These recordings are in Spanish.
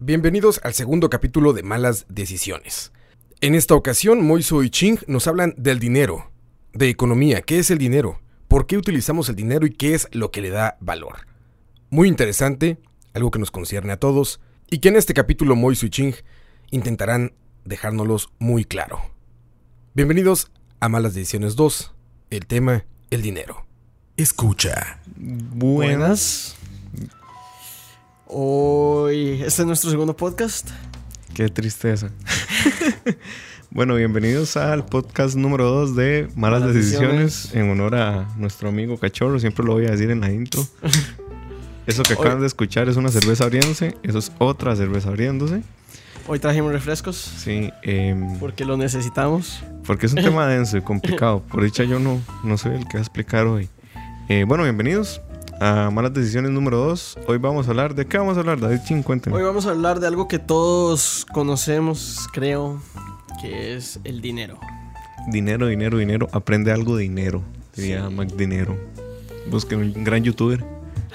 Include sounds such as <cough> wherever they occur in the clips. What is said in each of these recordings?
Bienvenidos al segundo capítulo de Malas Decisiones. En esta ocasión, Moiso y Ching nos hablan del dinero, de economía, qué es el dinero, por qué utilizamos el dinero y qué es lo que le da valor. Muy interesante, algo que nos concierne a todos, y que en este capítulo Moiso y Ching intentarán dejárnoslos muy claro. Bienvenidos a Malas Decisiones 2, el tema, el dinero. Escucha. Buenas. Hoy, este es nuestro segundo podcast. Qué tristeza. <laughs> bueno, bienvenidos al podcast número 2 de Malas, Malas decisiones, Decisiones. en honor a nuestro amigo Cachorro. Siempre lo voy a decir en la intro. <laughs> Eso que acaban de escuchar es una cerveza abriéndose. Eso es otra cerveza abriéndose. Hoy trajimos refrescos Sí, em, porque lo necesitamos. porque es un tema <laughs> denso y complicado. Por dicha yo no, no soy el que va a explicar hoy. Eh, bueno, bienvenidos a Malas Decisiones número 2. Hoy vamos a hablar... ¿De qué vamos a hablar, David Chin? Cuénteme. Hoy vamos a hablar de algo que todos conocemos, creo, que es el dinero. Dinero, dinero, dinero. Aprende algo de dinero. Diría Sí. Mac Dinero. Busquen un gran youtuber.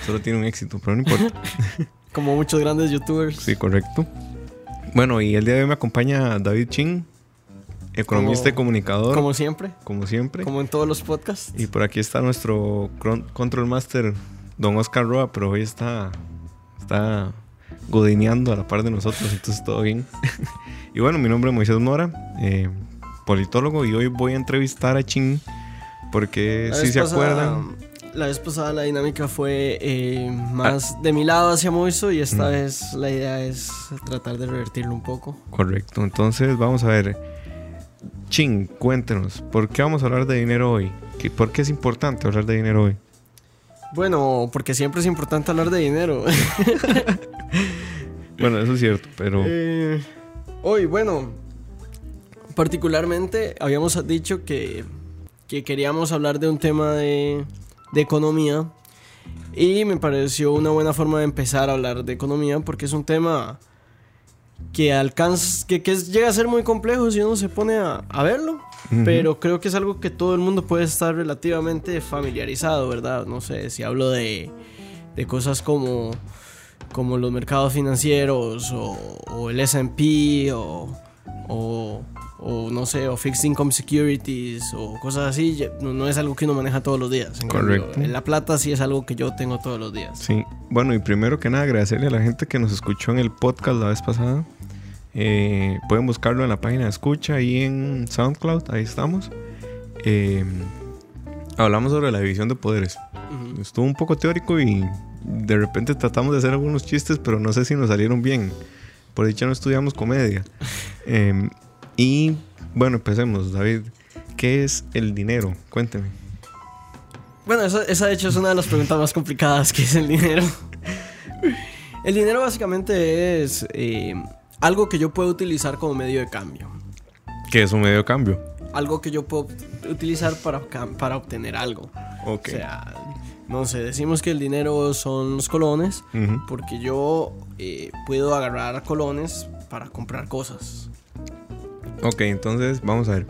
Solo tiene un éxito, pero no importa. <laughs> Como muchos grandes youtubers. Sí, correcto. Bueno, y el día de hoy me acompaña David Chin, economista Como- y comunicador, como, Como siempre, siempre. como en todos los podcasts. Y por aquí está nuestro control master, don Oscar Roa, pero hoy está, está godineando a la par de nosotros, entonces todo bien. <laughs> y bueno, mi nombre es Moisés Mora, eh, politólogo, y hoy voy a entrevistar a Chin, porque La si vez se pasada- acuerdan... La vez pasada la dinámica fue eh, más de mi lado hacia Moiso y esta Mm. vez la idea es tratar de revertirlo un poco. Correcto, entonces vamos a ver. Chin, cuéntenos, ¿por qué vamos a hablar de dinero hoy? ¿Qué- ¿Por qué es importante hablar de dinero hoy? Bueno, porque siempre es importante hablar de dinero. <laughs> Bueno, eso es cierto, pero Eh, hoy, bueno, particularmente habíamos dicho que, que queríamos hablar de un tema de, de economía y me pareció una buena forma de empezar a hablar de economía porque es un tema que alcanza, que, que llega a ser muy complejo si uno se pone a, a verlo, Pero creo que es algo que todo el mundo puede estar relativamente familiarizado, ¿verdad? No sé, si hablo de, de cosas como como los mercados financieros o, o el S&P o, o, o, no sé, o Fixed Income Securities o cosas así, no, no es algo que uno maneja todos los días. En cambio, Correcto. en la plata sí es algo que yo tengo todos los días. sí. Bueno, y primero que nada, agradecerle a la gente que nos escuchó en el podcast la vez pasada. Eh, pueden buscarlo en la página de escucha y en SoundCloud, ahí estamos. Eh, hablamos sobre la división de poderes. Estuvo un poco teórico y de repente tratamos de hacer algunos chistes, pero no sé si nos salieron bien. Por dicha no estudiamos comedia. <laughs> Eh, y bueno, empecemos, David. ¿Qué es el dinero? Cuénteme. Bueno, esa, esa de hecho es una de las preguntas más complicadas que es el dinero. <laughs> El dinero básicamente es eh, algo que yo puedo utilizar como medio de cambio. ¿Qué es un medio de cambio? Algo que yo puedo utilizar para, para obtener algo. Ok. O sea, no sé, decimos que el dinero son los colones porque yo eh, puedo agarrar colones para comprar cosas. Ok, entonces vamos a ver.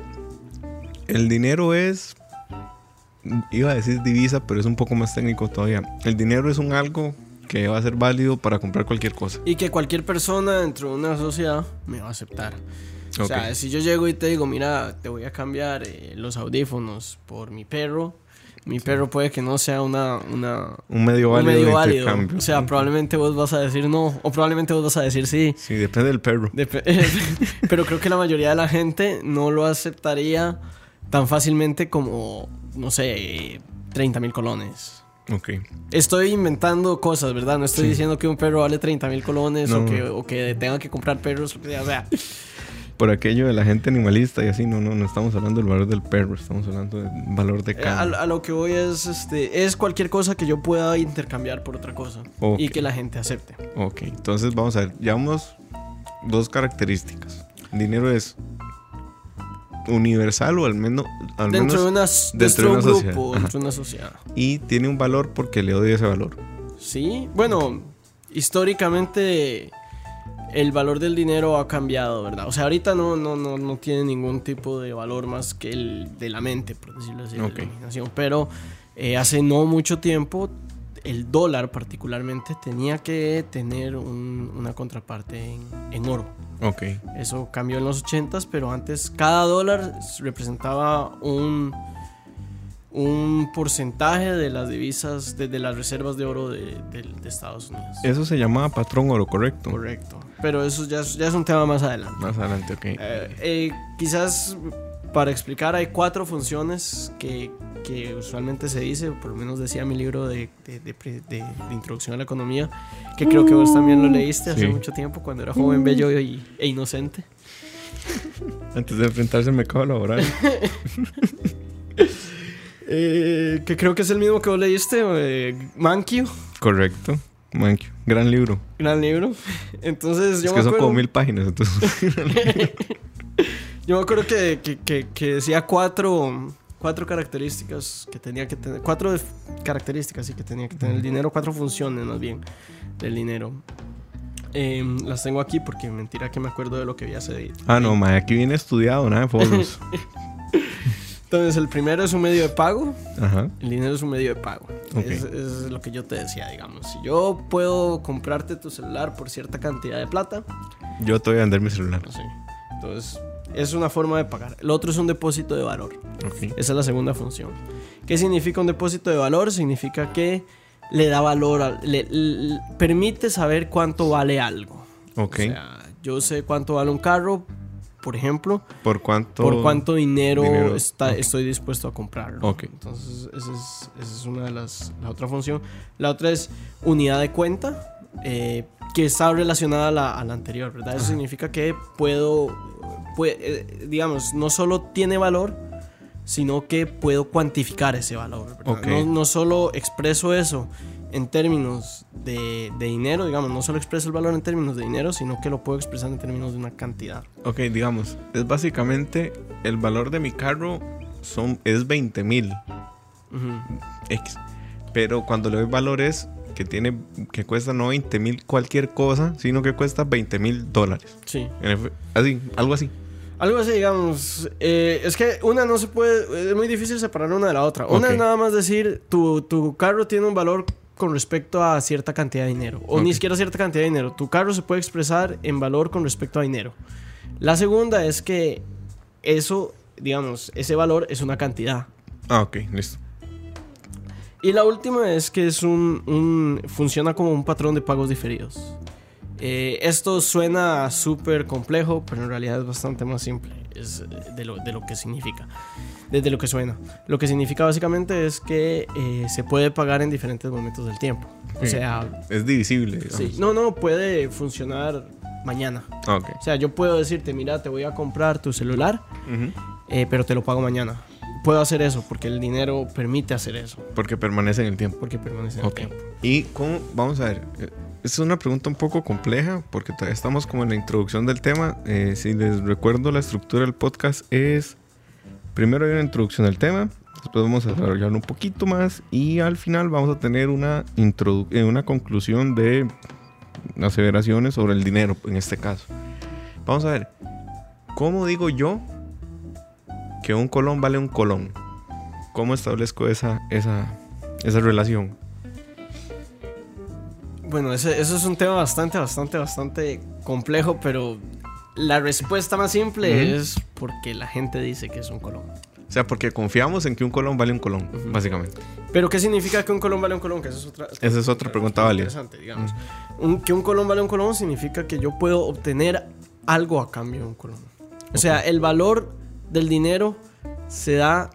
El dinero es. Iba a decir divisa, pero es un poco más técnico todavía. El dinero es un algo que va a ser válido para comprar cualquier cosa. Y que cualquier persona dentro de una sociedad me va a aceptar. O sea, si yo llego y te digo, mira, te voy a cambiar eh, los audífonos por mi perro, mi perro puede que no sea una, una, Un medio un válido medio de válido. intercambio. O sea, probablemente vos vas a decir no, o probablemente vos vas a decir sí. Sí, depende del perro. Dep- <laughs> Pero creo que la mayoría de la gente no lo aceptaría tan fácilmente como, no sé, 30 mil colones. Ok. Estoy inventando cosas, ¿verdad? No estoy Sí. diciendo que un perro vale 30 mil colones o, que, o que tenga que comprar perros. O sea, Por aquello de la gente animalista y así, no, no, no estamos hablando del valor del perro, estamos hablando del valor de eh, a, cambio. a lo que voy es, este, es cualquier cosa que yo pueda intercambiar por otra cosa y que la gente acepte. Ok, entonces vamos a ver, llevamos dos características. Dinero es universal o al menos, al Dentro menos de, una, dentro dentro de una sociedad. grupo, dentro de una sociedad. y tiene un valor porque le doy ese valor. Sí, bueno, históricamente el valor del dinero ha cambiado, ¿verdad? O sea, ahorita no, no, no, no tiene ningún tipo de valor más que el de la mente, por decirlo así, de la imaginación. Pero eh, hace no mucho tiempo el dólar particularmente tenía que tener un- una contraparte en, en oro. Ok. Eso cambió en los 80s, pero antes cada dólar representaba un, un porcentaje de las divisas, de, de las reservas de oro de, de- de Estados Unidos. Eso se llamaba patrón oro, ¿correcto? Correcto. Pero eso ya, es- ya es un tema más adelante. Más adelante, ok. Eh, eh, quizás para explicar hay cuatro funciones que, que usualmente se dice, por lo menos decía mi libro de, de- de pre- de- de introducción a la economía, que creo que vos también lo leíste hace Sí. mucho tiempo cuando era joven, bello y- e inocente. <laughs> Antes de enfrentarse al mercado laboral. <laughs> Eh, que creo que es el mismo que vos leíste, eh, Mankio, Correcto. Thank you. Gran libro. gran libro. <laughs> Entonces yo es me que son acuerdo, como mil páginas, entonces. Yo me acuerdo que, que- que- que decía cuatro, cuatro características que tenía que tener, cuatro características sí, que tenía que tener el dinero, cuatro funciones más bien del dinero. Em, las tengo aquí porque mentira que me acuerdo de lo que vi hace ah, no, ma, aquí viene estudiado, nada de foros. <laughs> Entonces el primero es un medio de pago. Ajá. El dinero es un medio de pago. Ok. Es, es lo que yo te decía, digamos. Si yo puedo comprarte tu celular por cierta cantidad de plata, Yo te voy a vender mi celular. sí. Entonces, es una forma de pagar. El otro es un depósito de valor. Ok. Esa es la segunda función. ¿Qué significa un depósito de valor? Significa que le da valor, al- le, le- permite saber cuánto vale algo. Ok. O sea, yo sé cuánto vale un carro, por ejemplo, ¿Por cuánto? por cuánto dinero, dinero, está, ok. estoy dispuesto a comprarlo. Ok. Entonces, esa es, esa es una de las, la otra función. La otra es unidad de cuenta, eh, que está relacionada a la, a la anterior, ¿verdad? Eso significa que puedo, pue- eh, digamos, no solo tiene valor, sino que puedo cuantificar ese valor, ¿verdad? Ok. No, no solo expreso eso en términos de, de dinero, digamos, no solo expreso el valor en términos de dinero, sino que lo puedo expresar en términos de una cantidad. Ok, digamos, es básicamente el valor de mi carro son, es 20 mil Ujú. X. Pero cuando le doy valores que tiene, que cuesta no 20 mil cualquier cosa, sino que cuesta 20 mil dólares. Sí. Así, algo así. Algo así, digamos. eh, es que una no se puede. Es muy difícil separar una de la otra. Una Ok. es nada más decir: tu, tu carro tiene un valor con respecto a cierta cantidad de dinero. O ni Ok. siquiera cierta cantidad de dinero. Tu carro se puede expresar en valor con respecto a dinero. La segunda es que eso, digamos, ese valor es una cantidad. Ah, ok, listo. Y la última es que es un, un- funciona como un patrón de pagos diferidos. Eh, esto suena súper complejo, pero en realidad es bastante más simple es de, lo, de lo que significa, desde lo que suena. Lo que significa básicamente es que eh, se puede pagar en diferentes momentos del tiempo. O Sí. sea, Es divisible. sí, no, no, puede funcionar mañana. Ah, ok. O sea, yo puedo decirte, mira, te voy a comprar tu celular, Ujú. eh, pero te lo pago mañana. Puedo hacer eso porque el dinero permite hacer eso, Porque permanece en el tiempo. porque permanece en el tiempo. Y cómo, vamos a ver, eh, es una pregunta un poco compleja porque todavía estamos como en la introducción del tema. Eh, si les recuerdo la estructura del podcast es, primero hay una introducción del tema, después vamos a desarrollarlo un poquito más y al final vamos a tener una, introdu- eh, una conclusión de aseveraciones sobre el dinero en este caso. Vamos a ver, ¿cómo digo yo que un colón vale un colón? ¿Cómo establezco esa, esa, esa relación? Bueno, ese, eso es un tema bastante, bastante, bastante complejo, pero la respuesta más simple es porque la gente dice que es un colón. O sea, porque confiamos en que un colón vale un colón, básicamente. Pero ¿qué significa que un colón vale un colón? Que esa es otra, Esa es otra pregunta válida. Interesante, digamos. Un- que un colón vale un colón significa que yo puedo obtener algo a cambio de un colón. O sea, el valor del dinero se da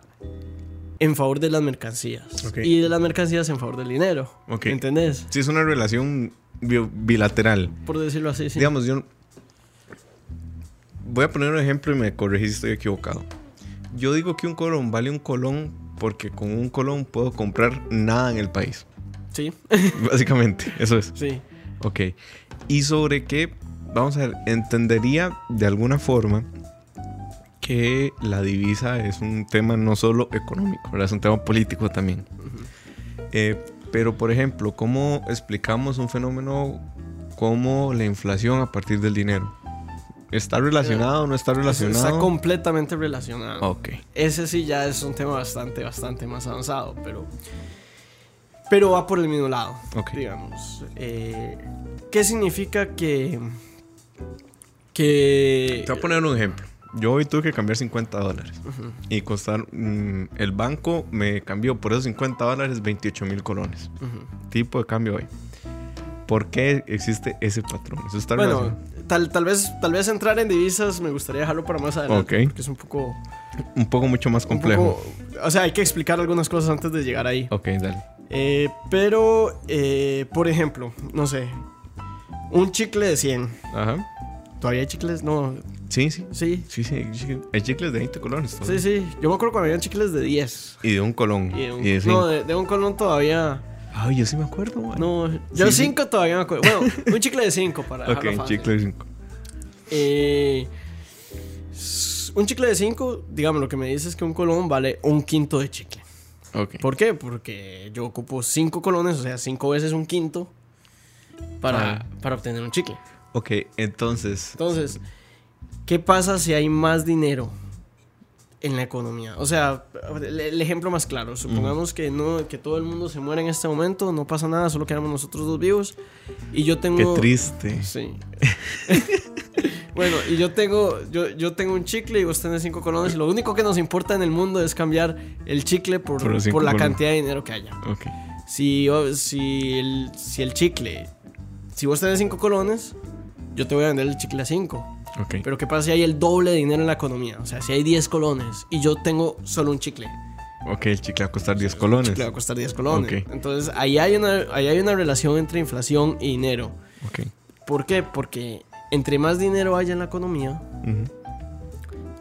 en favor de las mercancías. Ok. Y de las mercancías en favor del dinero. Ok. ¿Entendés? Sí, es una relación bi- bilateral. Por decirlo así, sí. Digamos, yo... Voy a poner un ejemplo y me corregís si estoy equivocado. Yo digo que un colón vale un colón porque con un colón puedo comprar nada en el país. Sí, <laughs> Básicamente, eso es. sí. Ok. Y sobre qué, vamos a ver, entendería de alguna forma que la divisa es un tema no solo económico, ¿verdad? es un tema político también. Eh, pero, por ejemplo, ¿cómo explicamos un fenómeno como la inflación a partir del dinero? ¿Está relacionado o no está relacionado? Está completamente relacionado. Ok. Ese sí ya es un tema bastante, bastante más avanzado, pero Pero va por el mismo lado, Ok. digamos. Eh, ¿Qué significa que... que... Te voy a poner un ejemplo. Yo hoy tuve que cambiar 50 dólares. Y costar. mm, el banco me cambió por esos 50 dólares 28 mil colones. Ujú. Tipo de cambio hoy. ¿Por qué existe ese patrón? Eso está Bueno, tal, tal, vez, tal vez entrar en divisas me gustaría dejarlo para más adelante. Ok. Porque es un poco... un poco mucho más complejo. poco- o sea, hay que explicar algunas cosas antes de llegar ahí. Ok, dale. Eh, pero, eh, por ejemplo, no sé, un chicle de 100. Ajá. ¿Todavía hay chicles? No, Sí, sí. sí. Sí, sí. hay chicle- Hay chicles de 20 colones. Sí, todavía. sí. Yo me acuerdo cuando habían chicles de 10. Y de un colón. Y de un- de, no, de, de un colón todavía. Ay, yo sí me acuerdo, man. No, yo Sí, sí. 5 todavía me acuerdo. Bueno, <laughs> un chicle de 5 para. Ok, dejarlo fácil. chicle de 5. Eh, s- un chicle de 5, digamos, lo que me dice es que un colón vale un quinto de chicle. Ok. ¿Por qué? Porque yo ocupo 5 colones, o sea, 5 veces un quinto para, Ah. para obtener un chicle. Ok, entonces. Entonces, ¿qué pasa si hay más dinero en la economía? O sea, el, el ejemplo más claro, supongamos que no que todo el mundo se muere en este momento, no pasa nada, solo quedamos nosotros dos vivos y yo tengo Qué triste. Sí. <laughs> bueno, y yo tengo yo, yo tengo un chicle y vos tenés cinco colones y lo único que nos importa en el mundo es cambiar el chicle por, Por cinco por la colones. cantidad de dinero que haya. Ok. Si, si, el, si el chicle, si vos tenés 5 colones, yo te voy a vender el chicle a 5. Ok. Pero ¿qué pasa si hay el doble de dinero en la economía? O sea, si hay 10 colones y yo tengo solo un chicle, ok, el chicle va a costar 10 el colones. chicle va a costar 10 colones. Entonces, ahí hay, una, ahí hay una relación entre inflación y dinero. ¿Por qué? Porque entre más dinero haya en la economía,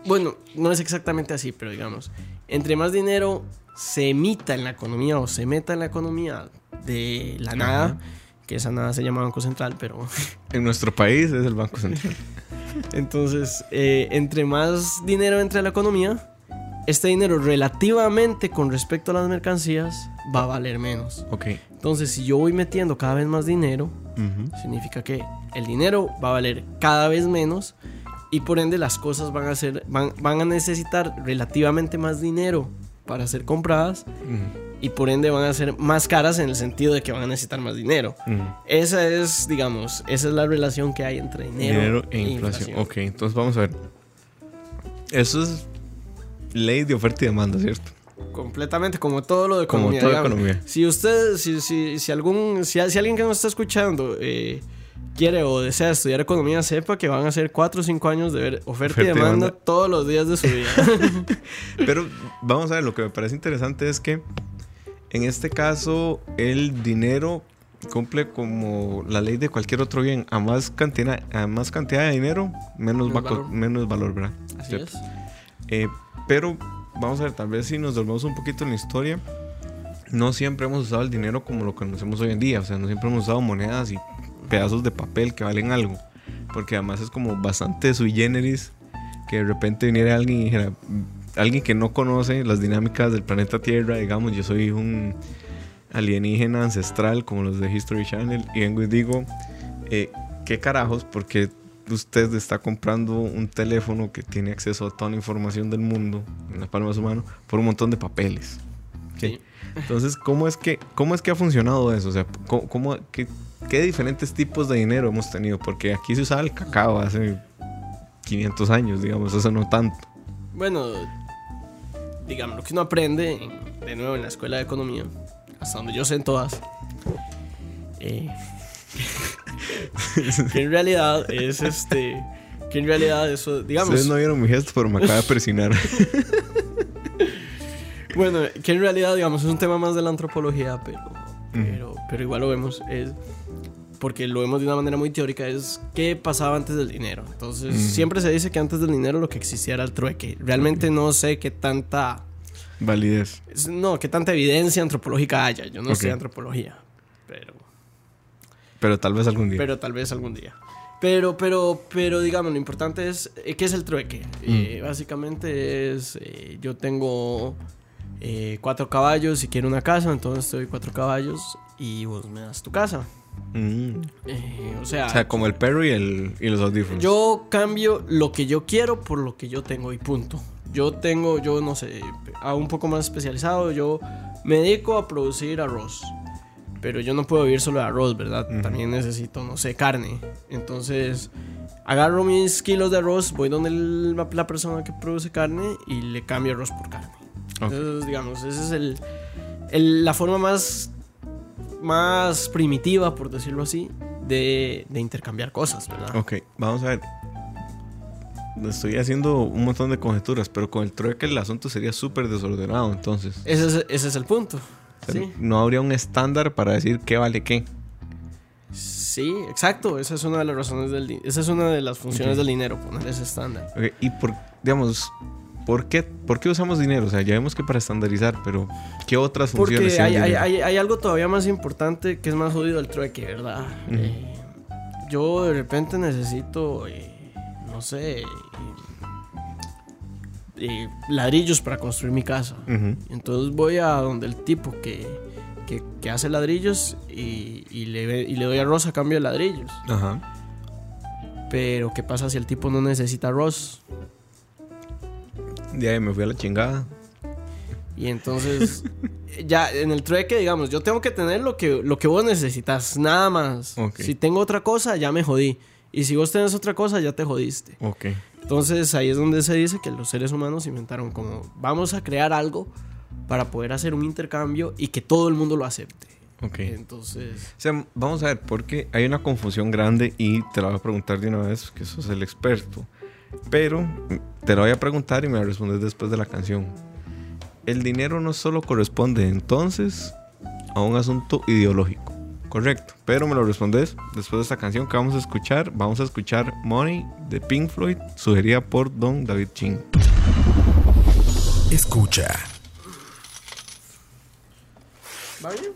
bueno, no es exactamente así, pero digamos, entre más dinero se emita en la economía o se meta en la economía de la nada. Que esa nada se llama Banco Central, pero <laughs> En nuestro país es el Banco Central. entonces, eh, entre más dinero entre a la economía, este dinero relativamente con respecto a las mercancías va a valer menos. ok. Entonces, si yo voy metiendo cada vez más dinero, significa que el dinero va a valer cada vez menos y por ende las cosas van a ser van, van a necesitar relativamente más dinero para ser compradas Ujú. y por ende van a ser más caras en el sentido de que van a necesitar más dinero. Esa es, digamos, esa es la relación que hay entre dinero, Dinero e inflación. Ok, entonces vamos a ver. Eso es ley de oferta y demanda, ¿cierto? Completamente, como todo lo de Como economía. toda digamos. economía. Si usted, si, si, si algún, si, si alguien que nos está escuchando eh, quiere o desea estudiar economía, sepa que van a ser 4 o 5 años de ver oferta, Oferta y demanda, demanda. todos los días de su vida. <laughs> Pero vamos a ver, lo que me parece interesante es que en este caso el dinero cumple como la ley de cualquier otro bien. A más cantidad, a más cantidad de dinero, menos, Menos valor. menos valor, ¿verdad? Así ¿Cierto? es. Eh, pero vamos a ver, tal vez si nos dormimos un poquito en la historia, no siempre hemos usado el dinero como lo conocemos hoy en día. O sea, no siempre hemos usado monedas y pedazos de papel que valen algo. Porque además es como bastante sui generis que de repente viniera alguien y dijera, alguien que no conoce las dinámicas del planeta Tierra, digamos, yo soy un alienígena ancestral como los de History Channel y vengo y digo, eh, ¿qué carajos? Porque usted está comprando un teléfono que tiene acceso a toda la información del mundo en la palma de su mano por un montón de papeles. Sí. Entonces, ¿cómo es que, cómo es que ha funcionado eso? O sea, ¿cómo, cómo- qué, qué diferentes tipos de dinero hemos tenido? Porque aquí se usaba el cacao hace 500 años, digamos, eso no tanto. Bueno, digamos, lo que uno aprende, en- de nuevo, en la escuela de economía, hasta donde yo sé en todas, eh, <laughs> que en realidad es este. Que en realidad eso, digamos. Ustedes no vieron mi gesto, pero me acaba de persinar. <laughs> Bueno, que en realidad, digamos, es un tema más de la antropología, pero, pero, pero igual lo vemos. Es porque lo vemos de una manera muy teórica, es qué pasaba antes del dinero. Entonces, siempre se dice que antes del dinero lo que existía era el trueque. Realmente no sé qué tanta. Validez. No, qué tanta evidencia antropológica haya. Yo no sé antropología, pero, Pero tal vez algún día. pero tal vez algún día. Pero, pero, pero, digamos, lo importante es, eh, ¿qué es el trueque? Eh, básicamente es, eh, yo tengo eh, cuatro caballos y quiero una casa, entonces te doy cuatro caballos y vos me das tu casa. Mm. Eh, o sea, O sea, como el perro y, el, y los audífonos. yo cambio lo que yo quiero por lo que yo tengo y punto. Yo tengo, yo no sé, a un poco más especializado, yo me dedico a producir arroz. pero yo no puedo vivir solo de arroz, ¿verdad? También necesito, no sé, carne. Entonces, agarro mis kilos de arroz, voy donde el- la persona que produce carne y le cambio arroz por carne. Entonces, digamos, esa es el, el- la forma más, más primitiva, por decirlo así, de, de intercambiar cosas, ¿verdad? Ok, vamos a ver. Estoy haciendo un montón de conjeturas, pero con el trueque el asunto sería súper desordenado, entonces. Ese es, ese es el punto. Sí. No habría un estándar para decir qué vale qué. Sí, exacto. Esa es una de las razones del esa es una de las funciones del dinero, poner ese estándar. Ok, Y por, digamos, ¿por qué, ¿por qué usamos dinero? O sea, ya vemos que para estandarizar, pero ¿qué otras funciones Porque hay, hay, hay, hay algo todavía más importante que es más jodido el trueque, ¿verdad? Eh, yo de repente necesito, eh, no sé, eh, ladrillos para construir mi casa. Entonces voy a donde el tipo que, que, que hace ladrillos y, y le, y le doy arroz a cambio de ladrillos. Ajá. Pero ¿qué pasa si el tipo no necesita arroz? De ahí me fui a la chingada. Y entonces, <laughs> ya en el trueque, digamos, yo tengo que tener lo que, lo que vos necesitas, nada más. Ok. Si tengo otra cosa, ya me jodí. Y si vos tenés otra cosa, ya te jodiste. Ok. Entonces ahí es donde se dice que los seres humanos inventaron como, vamos a crear algo para poder hacer un intercambio y que todo el mundo lo acepte. Ok. Entonces, O sea, vamos a ver, porque hay una confusión grande y te la voy a preguntar de una vez, que sos el experto. Pero te la voy a preguntar y me la respondes después de la canción. El dinero no solo corresponde entonces a un asunto ideológico, correcto. Pero me lo respondes después de esta canción que vamos a escuchar. Vamos a escuchar Money de Pink Floyd, sugerida por Don David Ching. Escucha. ¿va bien?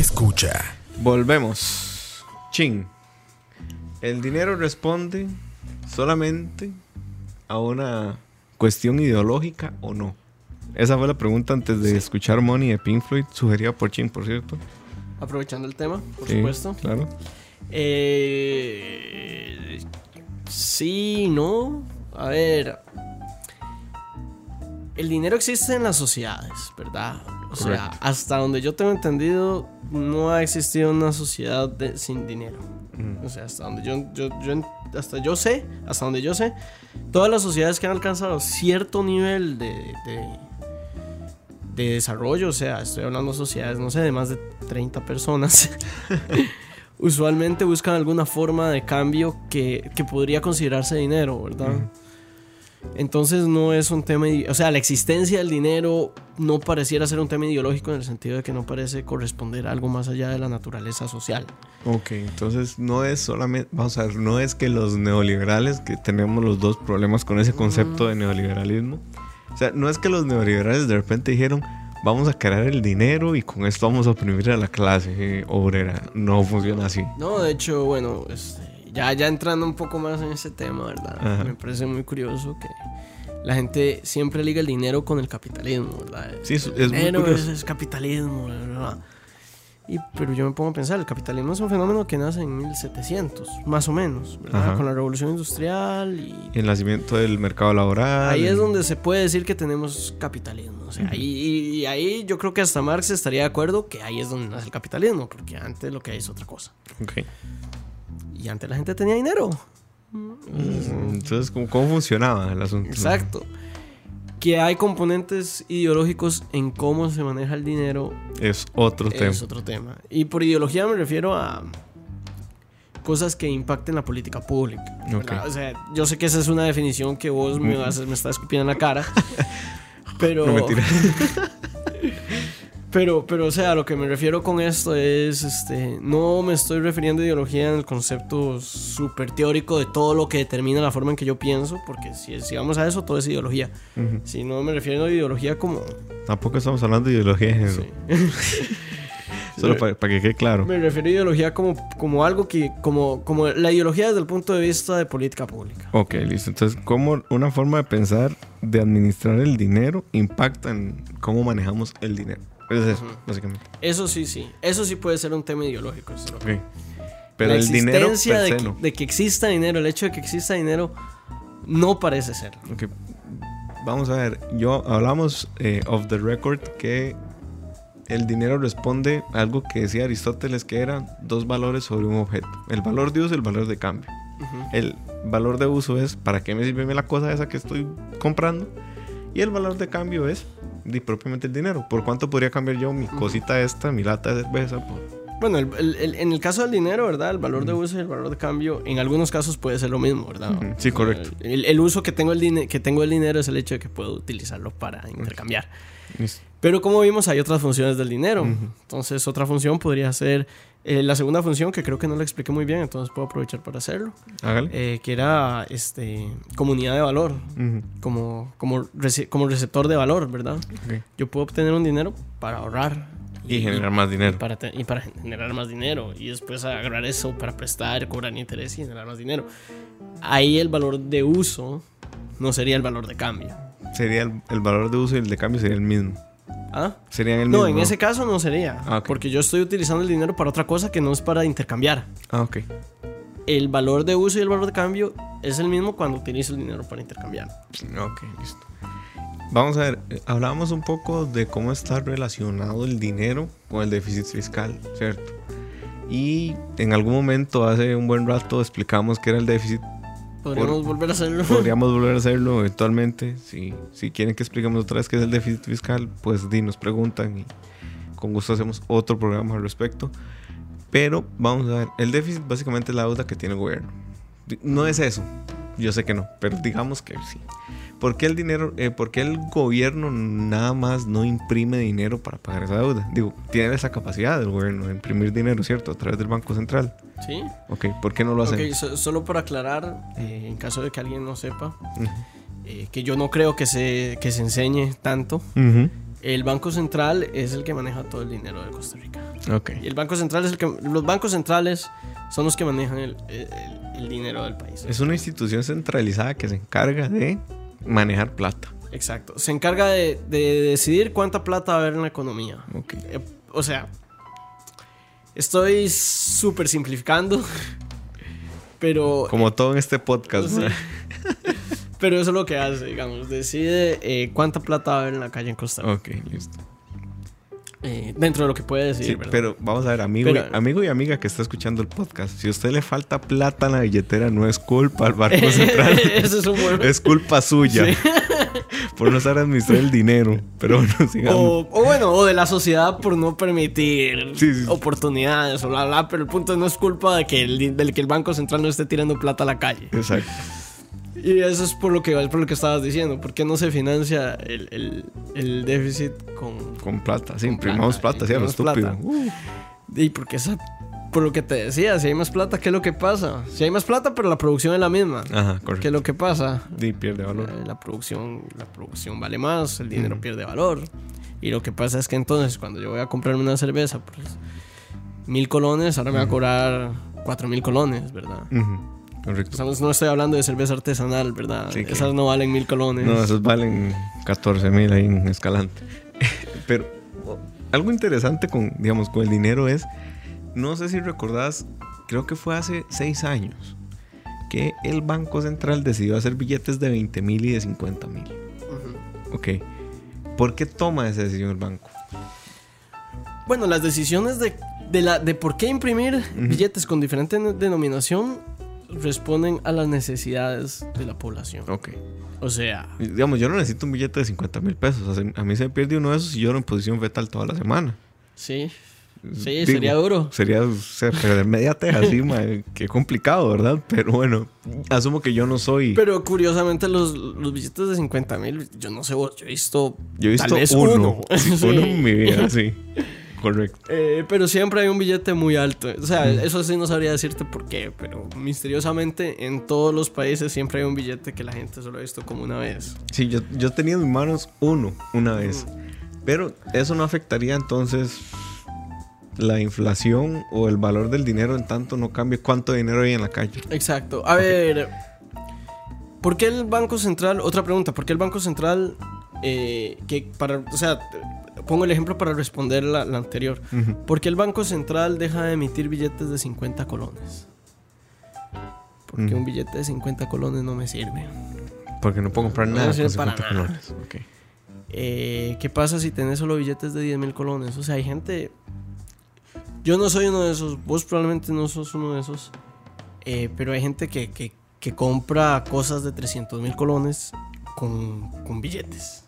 Escucha. Volvemos. Chin. El dinero responde solamente a una cuestión ideológica o no. Esa fue la pregunta antes de escuchar Money de Pink Floyd, sugerida por Chin, por cierto. Aprovechando el tema, por Sí, supuesto. Claro. Eh, sí, no. A ver. El dinero existe en las sociedades, ¿verdad? O sea, hasta donde yo tengo entendido, no ha existido una sociedad de- sin dinero. O sea, hasta donde yo, yo, hasta yo sé, hasta donde yo sé, todas las sociedades que han alcanzado cierto nivel de, de, de desarrollo, o sea, estoy hablando de sociedades, no sé, de más de 30 personas, <laughs> usualmente buscan alguna forma de cambio que, que podría considerarse dinero, ¿verdad? Entonces no es un tema, o sea, la existencia del dinero no pareciera ser un tema ideológico en el sentido de que no parece corresponder a algo más allá de la naturaleza social. Ok, entonces no es solamente, vamos a ver, no es que los neoliberales, que tenemos los dos problemas con ese concepto de neoliberalismo, o sea, no es que los neoliberales de repente dijeron, vamos a crear el dinero y con esto vamos a oprimir a la clase eh, obrera. No funciona así. No, de hecho, bueno, este, ya, ya entrando un poco más en ese tema, ¿verdad? Ajá. Me parece muy curioso que la gente siempre liga el dinero con el capitalismo, ¿verdad? Sí, es- muy dinero curioso. es, es capitalismo, ¿verdad? Y, pero yo me pongo a pensar, el capitalismo es un fenómeno que nace en 1700, más o menos, ¿verdad? Ajá. Con la revolución industrial y... El nacimiento del mercado laboral. Ahí es donde se puede decir que tenemos capitalismo. O sea, ahí, y, y ahí yo creo que hasta Marx estaría de acuerdo que ahí es donde nace el capitalismo, porque antes lo que hay es otra cosa. Ok. Y antes la gente tenía dinero. Entonces, ¿cómo, cómo funcionaba el asunto? Exacto. Que hay componentes ideológicos en cómo se maneja el dinero Es otro tema. es otro tema. Y por ideología me refiero a cosas que impacten la política pública. ¿verdad? Ok. O sea, yo sé que esa es una definición que vos me, vas, me estás escupiendo en la cara. <laughs> pero, No, mentira. <laughs> pero, pero, o sea, lo que me refiero con esto es, este, no me estoy refiriendo a ideología en el concepto súper teórico de todo lo que determina la forma en que yo pienso, porque si, si vamos a eso, todo es ideología. Ujú. Si no me refiero a ideología como... Tampoco estamos hablando de ideología de género. <laughs> Solo para, para que quede claro. Me refiero a ideología como, como algo que, como, como la ideología desde el punto de vista de política pública. Ok, listo. Entonces, ¿cómo una forma de pensar de administrar el dinero impacta en cómo manejamos el dinero? Es eso, básicamente. Eso sí, sí. Eso sí puede ser un tema ideológico. eso. Pero la el dinero existencia de, se que, no. de que exista dinero, el hecho de que exista dinero, no parece ser. Ok. Vamos a ver. Yo hablamos eh, off the record que el dinero responde a algo que decía Aristóteles que eran dos valores sobre un objeto. El valor de uso y el valor de cambio. El valor de uso es para qué me sirve la cosa esa que estoy comprando. Y el valor de cambio es di, propiamente el dinero. ¿Por cuánto podría cambiar yo mi cosita esta, mi lata de cerveza? Por... Bueno, el- el- el- en el caso del dinero, ¿verdad? El valor de uso y el valor de cambio, en algunos casos puede ser lo mismo, ¿verdad? Sí, correcto. El, uso que tengo, el que tengo el dinero es el hecho de que puedo utilizarlo para intercambiar. Pero como vimos, hay otras funciones del dinero. Entonces, otra función podría ser eh, la segunda función, que creo que no la expliqué muy bien, entonces puedo aprovechar para hacerlo, Hágale. eh, que era este, comunidad de valor, Ujú, como, como, rece- como receptor de valor, ¿verdad? ok. Yo puedo obtener un dinero para ahorrar. Y generar más dinero. Y para, y para generar más dinero. Y después agarrar eso para prestar, cobrar interés y generar más dinero. Ahí el valor de uso no sería el valor de cambio. Sería el, el valor de uso y el de cambio sería el mismo. ¿Ah? Serían el mismo. No, en ese caso no sería. Ah, ok. Porque yo estoy utilizando el dinero para otra cosa que no es para intercambiar. Ah, ok. el valor de uso y el valor de cambio es el mismo cuando utilizo el dinero para intercambiar. Ok, listo. Vamos a ver, hablábamos un poco de cómo está relacionado el dinero con el déficit fiscal, ¿cierto? Y en algún momento, hace un buen rato, explicamos qué era el déficit. Podríamos volver a hacerlo. Podríamos volver a hacerlo eventualmente. Si, si quieren que expliquemos otra vez qué es el déficit fiscal, pues di, nos preguntan y con gusto hacemos otro programa al respecto. Pero vamos a ver, el déficit básicamente es la deuda que tiene el gobierno. No es eso, yo sé que no, pero digamos que sí. ¿Por qué el dinero, eh, por qué el gobierno nada más no imprime dinero para pagar esa deuda? Digo, tiene esa capacidad del gobierno de imprimir dinero, ¿cierto? A través del Banco Central. Sí. Ok, ¿por qué no lo hacen? Ok, so- solo para aclarar, eh, en caso de que alguien no sepa, eh, que yo no creo que se, que se enseñe tanto, Ujú. el Banco Central es el que maneja todo el dinero de Costa Rica. Ok. Y el Banco Central es el que... Los bancos centrales son los que manejan el, el- el dinero del país. Es una institución centralizada que se encarga de manejar plata. Exacto. Se encarga de, de decidir cuánta plata va a haber en la economía. Eh, o sea, estoy súper simplificando, <laughs> pero, Como todo en este podcast. Pero eso es lo que hace, digamos. Decide eh, cuánta plata va a haber en la calle en Costa Rica. Ok, listo. Eh, dentro de lo que puede Sí, ¿verdad? pero vamos a ver, amigo, Pero- y, amigo y amiga que está escuchando el podcast, si a usted le falta plata en la billetera, no es culpa al Banco <laughs> Central, Eso es un buen... es culpa suya <laughs> por no saber administrar el dinero. Pero bueno, sigamos. O, o bueno, o de la sociedad por no permitir Sí, sí. oportunidades o bla, bla, pero el punto no es culpa de que el, del que el Banco Central no esté tirando plata a la calle. Exacto. Y eso es por lo que, es por lo que estabas diciendo. ¿Por qué no se financia el, el- el déficit con... Con plata, sí, imprimamos plata, sí, estúpido. plata. Y porque esa... Por lo que te decía, si hay más plata, ¿qué es lo que pasa? Si hay más plata, pero la producción es la misma. Ajá, ¿Qué es correcto. lo que pasa? Y pierde valor. Eh, La producción, la producción vale más, el dinero pierde valor. Y lo que pasa es que entonces cuando yo voy a comprarme una cerveza, pues mil colones, ahora me va a cobrar cuatro mil colones, ¿verdad? Correcto. Estamos- no estoy hablando de cerveza artesanal, ¿verdad? Sí, que- Esas no valen mil colones. No, esos valen 14 mil ahí en Escalante. <laughs> Pero algo interesante con, digamos, con el dinero es, no sé si recordás, creo que fue hace 6 años, que el Banco Central decidió hacer billetes de 20 mil y de 50 mil. Ok. ¿Por qué toma esa decisión el banco? Bueno, las decisiones de, de, la, de por qué imprimir billetes con diferente denominación responden a las necesidades de la población. Ok. O sea, Digamos, yo no necesito un billete de 50 mil pesos. O sea, a mí se me pierde uno de esos y lloro en posición fetal toda la semana. sí, sí, Digo, sería duro. Sería perder media teja así, Qué complicado, ¿verdad? Pero bueno, asumo que yo no soy. Pero curiosamente los, los billetes de 50 mil, yo no sé vos, yo he visto... yo he visto tal vez uno. uno. Sí. Uno en mi vida, <laughs> sí. Correcto. Eh, pero siempre hay un billete muy alto. O sea, eso sí no sabría decirte por qué, pero misteriosamente en todos los países siempre hay un billete que la gente solo ha visto como una vez. Sí, yo, yo tenía en mis manos uno una vez. Pero eso no afectaría entonces la inflación o el valor del dinero en tanto no cambie cuánto dinero hay en la calle. Exacto. A ver, ¿por qué el Banco Central, otra pregunta, ¿por qué el Banco Central, eh, que para, o sea, pongo el ejemplo para responder la, la anterior, Ujú. ¿por qué el Banco Central deja de emitir billetes de 50 colones? Porque Ujú. un billete de 50 colones no me sirve. Porque no puedo comprar No nada sirve con para 50 nada. colones. Ok. Eh, ¿Qué pasa si tenés solo billetes de 10 mil colones? O sea, hay gente... Yo no soy uno de esos, vos probablemente no sos uno de esos, eh, pero hay gente que, que- que compra cosas de 300 mil colones con, con billetes.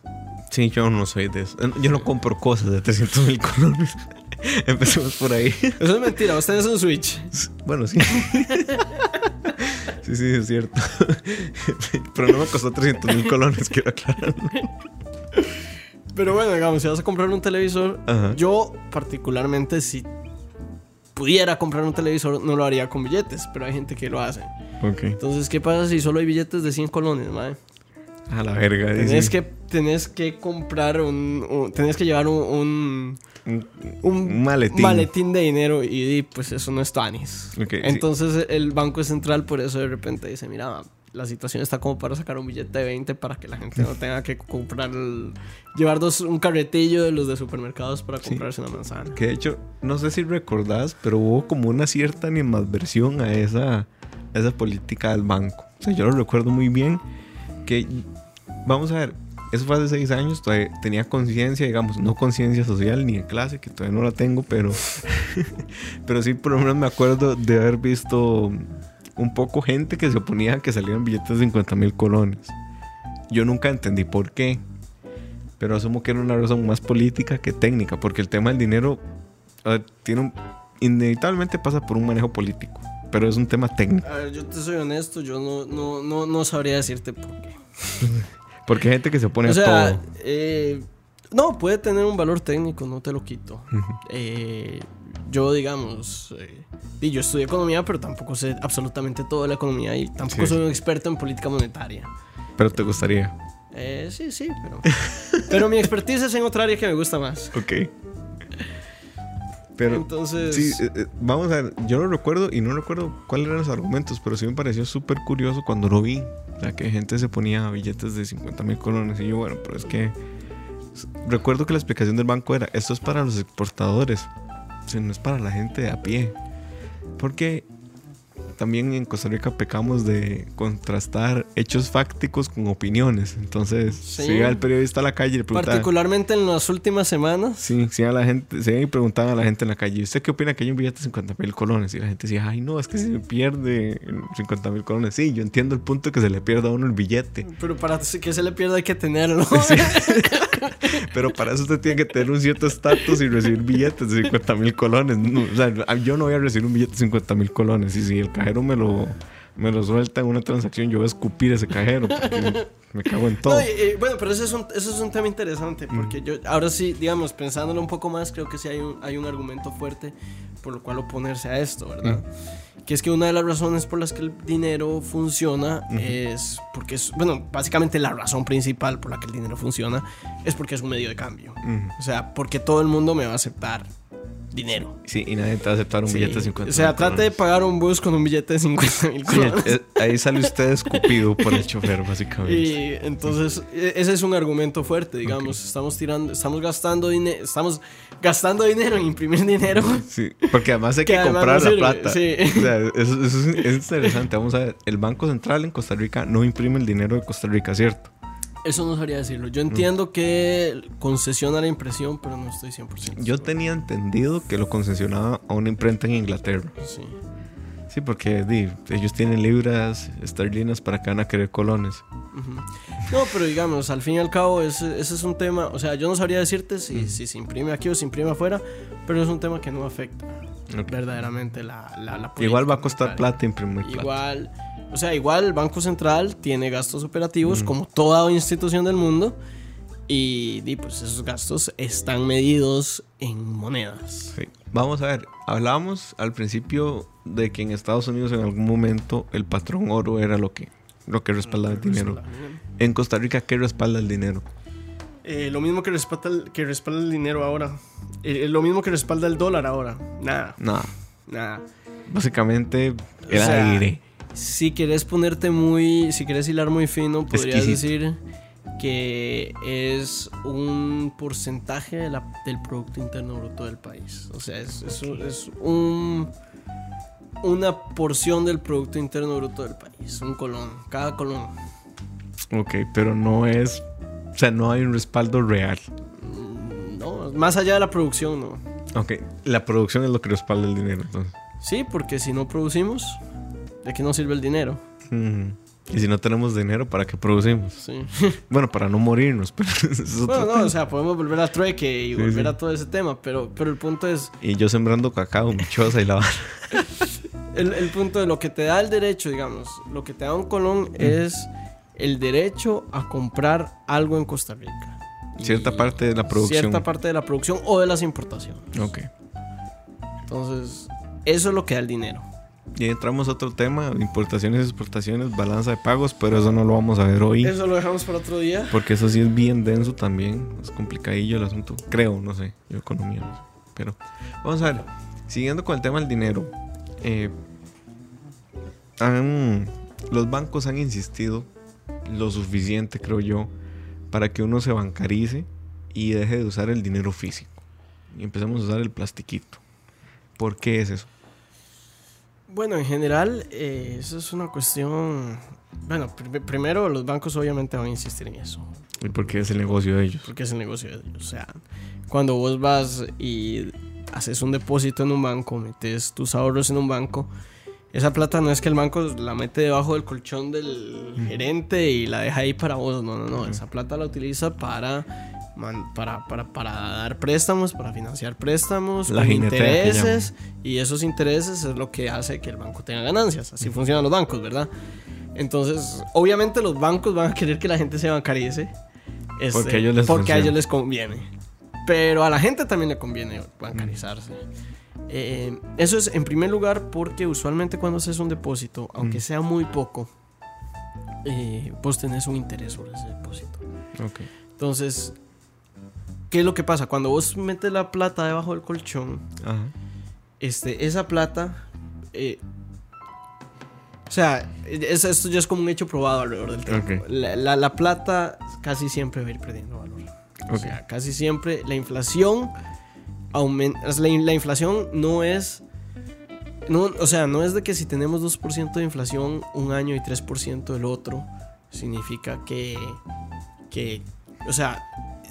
Sí, yo no soy de eso. Yo no compro cosas de 300 mil colones. <laughs> Empecemos por ahí. Eso es mentira, vos tenés un Switch. Bueno, sí. <laughs> Sí, sí, es cierto. <laughs> Pero no me costó 300 mil colones, quiero aclarar. Pero bueno, digamos, si vas a comprar un televisor, Ajá. yo particularmente si pudiera comprar un televisor no lo haría con billetes, pero hay gente que lo hace. Ok. Entonces, ¿qué pasa si solo hay billetes de 100 colones, madre? A la verga. Tenés sí. que, tenés que comprar un, un- Tenés que llevar un, un, Un, maletín. maletín de dinero y, pues eso no es tanis. Ok, sí. Entonces el Banco Central por eso de repente dice, mira, la situación está como para sacar un billete de 20 para que la gente no tenga que comprar... el- llevar dos, un carretillo de los de supermercados para comprarse una manzana. Que de hecho, no sé si recordás, pero hubo como una cierta animadversión a esa, esa política del banco. O sea, yo lo recuerdo muy bien que, vamos a ver, eso fue hace seis años, todavía tenía conciencia, digamos, no conciencia social ni de clase, que todavía no la tengo, pero, <laughs> pero sí por lo menos me acuerdo de haber visto un poco gente que se oponía a que salieran billetes de 50 mil colones. Yo nunca entendí por qué, pero asumo que era una razón más política que técnica, porque el tema del dinero tiene inevitablemente pasa por un manejo político, pero es un tema técnico. A ver, yo te soy honesto, yo no, no, no, no sabría decirte por qué. <laughs> Porque hay gente que se opone O a todo. eh, no, puede tener un valor técnico, no te lo quito. Eh, yo, digamos, eh, y yo estudié economía, pero tampoco sé absolutamente todo de la economía y tampoco Sí. soy un experto en política monetaria. Pero te gustaría. Eh, sí, sí, pero, pero mi expertise es en otra área que me gusta más. Ok. Pero Entonces, sí, eh, eh, vamos a ver, yo lo recuerdo y no recuerdo cuáles eran los argumentos, pero sí me pareció súper curioso cuando lo vi. O sea, que gente se ponía billetes de 50 mil colones y yo, bueno, pero es que recuerdo que la explicación del banco era, esto es para los exportadores, o sea, no es para la gente de a pie. Porque también en Costa Rica pecamos de contrastar hechos fácticos con opiniones. Entonces, Sí. si iba el periodista a la calle y le preguntaba... particularmente en las últimas semanas. Sí, sí, a la gente, sí, preguntaban a la gente en la calle, ¿usted qué opina que hay un billete de 50 mil colones? Y la gente decía, ay, no, es que se pierde 50 mil colones. Sí, yo entiendo el punto de que se le pierda a uno el billete, Pero para que se le pierda hay que tenerlo. <laughs> pero para eso usted tiene que tener un cierto estatus y recibir billetes de 50 mil colones. No, o sea, yo no voy a recibir un billete de 50 mil colones y si el cajero me lo, me lo suelta en una transacción, yo voy a escupir ese cajero porque me cago en <laughs> todo. No, y- y, bueno, pero ese es, un, es un tema interesante, porque yo, ahora sí, digamos, pensándolo un poco más, creo que sí hay un, hay un argumento fuerte por lo cual oponerse a esto, ¿verdad? Que es que una de las razones por las que el dinero funciona es porque es, bueno, básicamente la razón principal por la que el dinero funciona es porque es un medio de cambio. O sea, porque todo el mundo me va a aceptar dinero. Sí, y nadie te va a aceptar un Sí. billete de 50 O sea, mil trate de pagar un bus con un billete de 50 mil colones. ahí sale usted escupido por el chofer, <laughs> básicamente. Y entonces e- ese es un argumento fuerte, digamos, estamos tirando, estamos gastando dinero, estamos gastando dinero en imprimir dinero. Sí, porque además hay Que que, además comprar no la plata. sí. O sea, eso, eso es, es interesante. Vamos a ver, el Banco Central en Costa Rica no imprime el dinero de Costa Rica, ¿cierto? Eso no sabría decirlo. Yo entiendo que concesiona la impresión, pero no estoy 100%. Yo tenía entendido que lo concesionaba a una imprenta en Inglaterra. Sí. Sí, porque di, ellos tienen libras esterlinas para que van a querer colones. No, pero digamos, al fin y al cabo, ese, ese es un tema. O sea, yo no sabría decirte si, si se imprime aquí o se imprime afuera, pero es un tema que no afecta verdaderamente la, la, la Igual va a costar monetaria. plata imprimir plata. Igual, o sea, igual el Banco Central tiene gastos operativos como toda institución del mundo y, y, pues esos gastos están medidos en monedas. Sí. Vamos a ver, hablábamos al principio de que en Estados Unidos en algún momento el patrón oro era lo que, lo que respaldaba el dinero. En Costa Rica, ¿qué respalda el dinero? Eh, lo mismo que respalda el, que respalda el dinero ahora. Eh, lo mismo que respalda el dólar ahora. Nada, Nada. nada. Básicamente, el O sea, aire. Si querés ponerte muy, si querés hilar muy fino, podrías Exquisito. decir que es un porcentaje de la- del Producto Interno Bruto del país. O sea, es, es un- es un, una porción del Producto Interno Bruto del país. Un colón, cada colón. Ok, pero no es. O sea, no hay un respaldo real. Mm, No, más allá de la producción, no. Ok, la producción es lo que respalda el dinero, entonces. Sí, porque si no producimos, ¿de qué nos sirve el dinero? Y si no tenemos dinero, ¿para qué producimos? Sí. <laughs> Bueno, para no morirnos, pero <laughs> es Bueno, no, o sea, podemos volver al trueque y Sí, volver sí. a todo ese tema, pero, pero el punto es, Y yo sembrando cacao, mi choza y la <laughs> el, el punto de lo que te da el derecho, digamos, lo que te da un colón es el derecho a comprar algo en Costa Rica. Cierta parte de la producción. Cierta parte de la producción o de las importaciones. Ok. Entonces, eso es lo que da el dinero. Y entramos a otro tema, importaciones y exportaciones, balanza de pagos, pero eso no lo vamos a ver hoy. Eso lo dejamos para otro día. Porque eso sí es bien denso también. Es complicadillo el asunto. Creo, no sé. Yo economía no sé. Pero vamos a ver. Siguiendo con el tema del dinero. eh, han- los bancos han insistido lo suficiente, creo yo, para que uno se bancarice y deje de usar el dinero físico. Y empecemos a usar el plastiquito. ¿Por qué es eso? Bueno, en general, eh, eso es una cuestión. Bueno, pr- primero los bancos obviamente van a insistir en eso, ¿Y por qué es el negocio de ellos? porque es el negocio de ellos. O sea, cuando vos vas y haces un depósito en un banco, metes tus ahorros en un banco, esa plata no es que el banco la mete debajo del colchón del gerente y la deja ahí para vos. No, no, no. Esa plata la utiliza para. man- para, para, para dar préstamos, para financiar préstamos, La con intereses, y esos intereses es lo que hace que el banco tenga ganancias. Así funcionan los bancos, ¿verdad? Entonces, obviamente los bancos van a querer que la gente se bancarice. este, Porque a ellos les porque a ellos les conviene. Pero a la gente también le conviene bancarizarse. Eh, eso es en primer lugar porque usualmente cuando haces un depósito, aunque sea muy poco, eh, vos tenés un interés sobre ese depósito. Entonces, ¿qué es lo que pasa? Cuando vos metes la plata debajo del colchón, Ajá. este, esa plata. eh, o sea, es- esto ya es como un hecho probado alrededor del tiempo. La, la- la plata casi siempre va a ir perdiendo valor. O sea, casi siempre la inflación. La, la inflación no es. No, o sea, no es de que si tenemos 2% de inflación un año y 3% el otro, significa que. que o sea,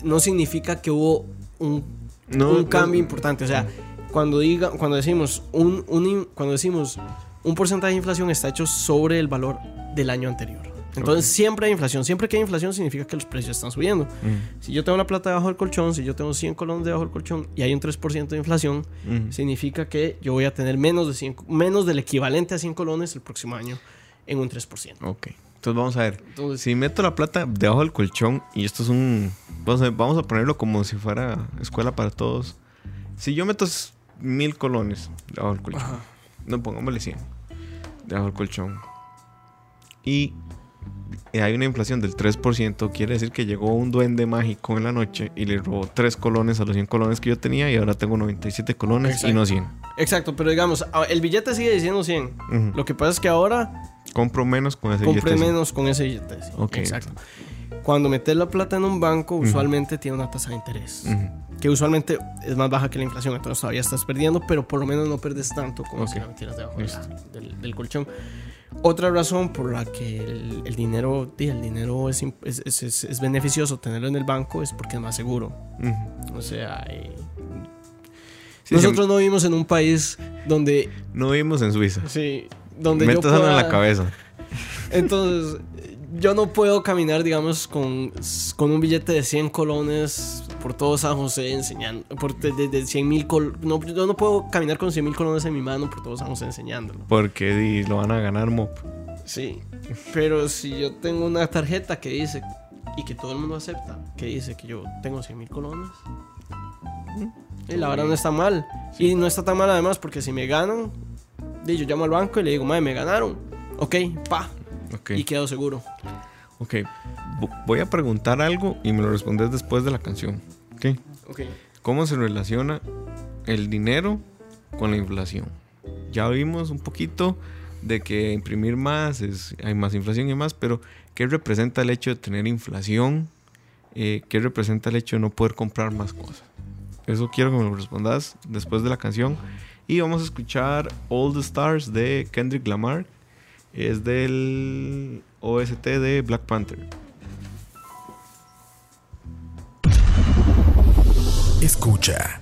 no significa que hubo un No, un no- cambio importante. O sea, cuando diga, cuando decimos un, un cuando decimos un porcentaje de inflación está hecho sobre el valor del año anterior. Entonces siempre hay inflación. Siempre que hay inflación significa que los precios están subiendo. Mm, Si yo tengo la plata debajo del colchón, si yo tengo 100 colones debajo del colchón y hay un 3% de inflación, mm. significa que yo voy a tener menos, de 100, menos del equivalente a 100 colones el próximo año en un 3%. Ok. Entonces vamos a ver. Entonces, Si meto la plata debajo del colchón y esto es un... Vamos a, vamos a ponerlo como si fuera escuela para todos. Si yo meto mil colones debajo del colchón. Ajá. No, pongámosle 100. Debajo del colchón. Y hay una inflación del 3%. Quiere decir que llegó un duende mágico en la noche y le robó 3 colones a los 100 colones que yo tenía y ahora tengo 97 colones y no 100. Exacto, pero digamos, el billete sigue diciendo 100. Ujú. Lo que pasa es que ahora Compro menos con ese billete. menos con ese billete. sí. Ok, Exacto. Cuando metes la plata en un banco, usualmente tiene una tasa de interés. Que usualmente es más baja que la inflación. Entonces todavía estás perdiendo, pero por lo menos no perdes tanto como si la metieras debajo del colchón. Otra razón por la que el, el dinero, el dinero es, es, es- es- beneficioso tenerlo en el banco es porque es más seguro. O sea, eh, Sí, nosotros no vivimos en un país donde, No vivimos en Suiza. sí, donde yo Métaselo en pueda- la cabeza. <laughs> Entonces, yo no puedo caminar, digamos, con, con un billete de 100 colones por todo San José enseñando. Por, de, de- de 100 mil col- no, Yo no puedo caminar con 100 mil colones en mi mano por todo San José enseñándolo. Porque di, lo van a ganar MOP. Sí. Pero si yo tengo una tarjeta que dice, y que todo el mundo acepta, que dice que yo tengo 100 mil colones. Y la verdad no está mal. Y no está tan mal además porque si me ganan, di, yo llamo al banco y le digo, madre, me ganaron. Ok, pa. Y quedo seguro. Ok. Vo- Voy a preguntar algo y me lo respondes después de la canción. Ok. Ok. ¿Cómo se relaciona el dinero con la inflación? Ya vimos un poquito de que imprimir más, es, hay más inflación y más, pero ¿qué representa el hecho de tener inflación? Eh, ¿Qué representa el hecho de no poder comprar más cosas? Eso quiero que me lo respondas después de la canción. Y vamos a escuchar All the Stars de Kendrick Lamar. Es del OST de Black Panther. Escucha.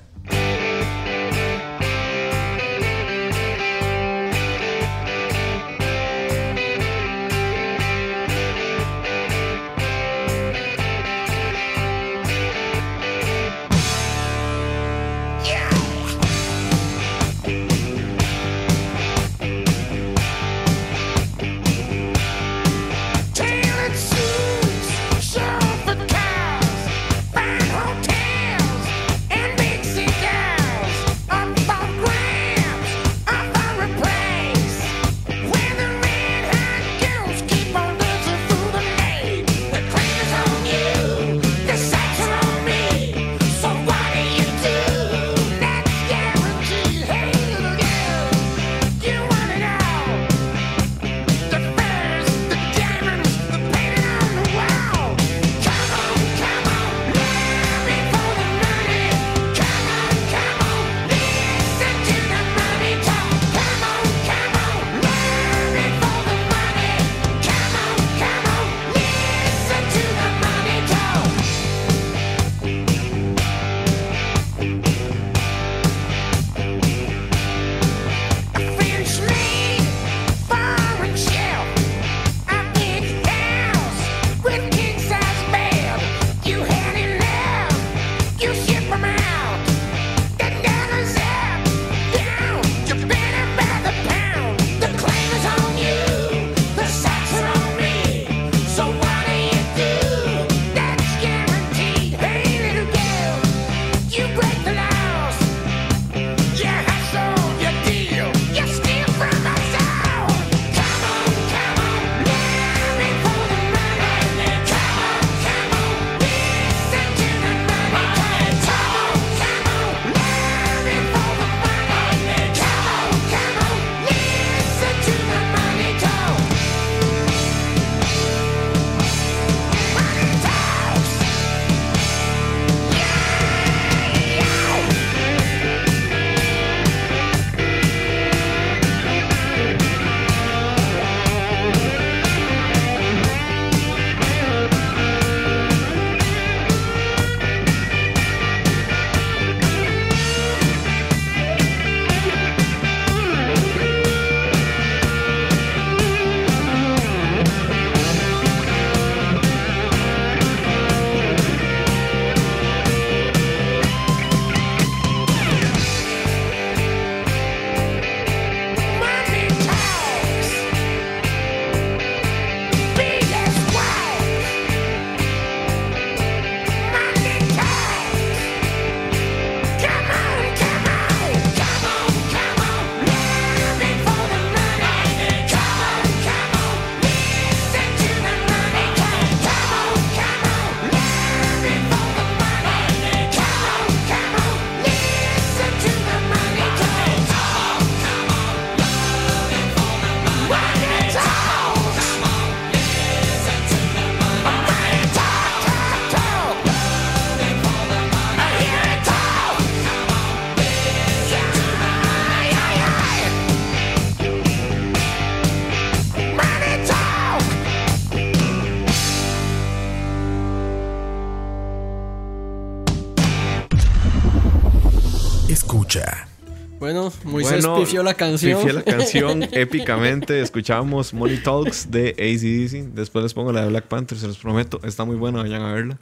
Bueno, pifió la canción. Pifié la canción <laughs> épicamente. Escuchábamos Money Talks de ACDC. Después les pongo la de Black Panther, se los prometo. Está muy buena, vayan a verla.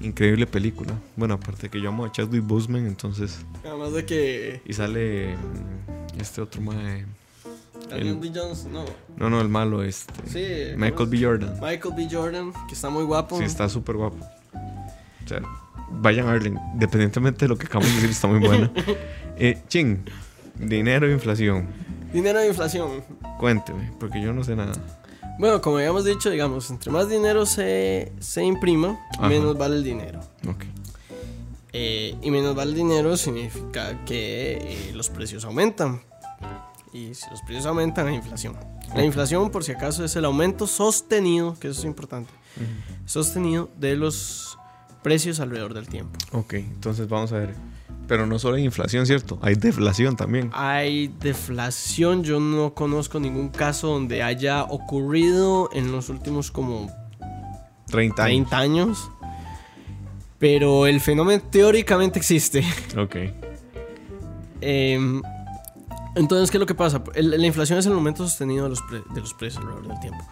Increíble película. Bueno, aparte que yo amo a Chadwick Boseman, entonces. Además de que. Y sale mm, este otro mae. Daniel B. Jones, no. No, no, el malo, este. Sí. Michael B. Jordan. Michael B. Jordan, que está muy guapo. Sí, está súper guapo. O sea, vayan a verla. Independientemente de lo que acabamos de decir, está muy buena. <laughs> Eh, Ching, dinero e inflación. Dinero de inflación. Cuénteme, porque yo no sé nada. Bueno, como habíamos dicho, digamos, entre más dinero se, se imprima, Ajá. menos vale el dinero. Ok. Eh, y menos vale el dinero significa que eh, los precios aumentan. Y si los precios aumentan, hay inflación. La inflación, por si acaso, es el aumento sostenido, que eso es importante, sostenido de los precios alrededor del tiempo. Ok, entonces vamos a ver. Pero no solo hay inflación, ¿cierto? Hay deflación también. Hay deflación, yo no conozco ningún caso donde haya ocurrido en los últimos como 30 años. 30 años. Pero el fenómeno teóricamente existe. <laughs> Ok. Em, entonces, ¿qué es lo que pasa? El- la inflación es el aumento sostenido de los, pre- de los precios alrededor del tiempo.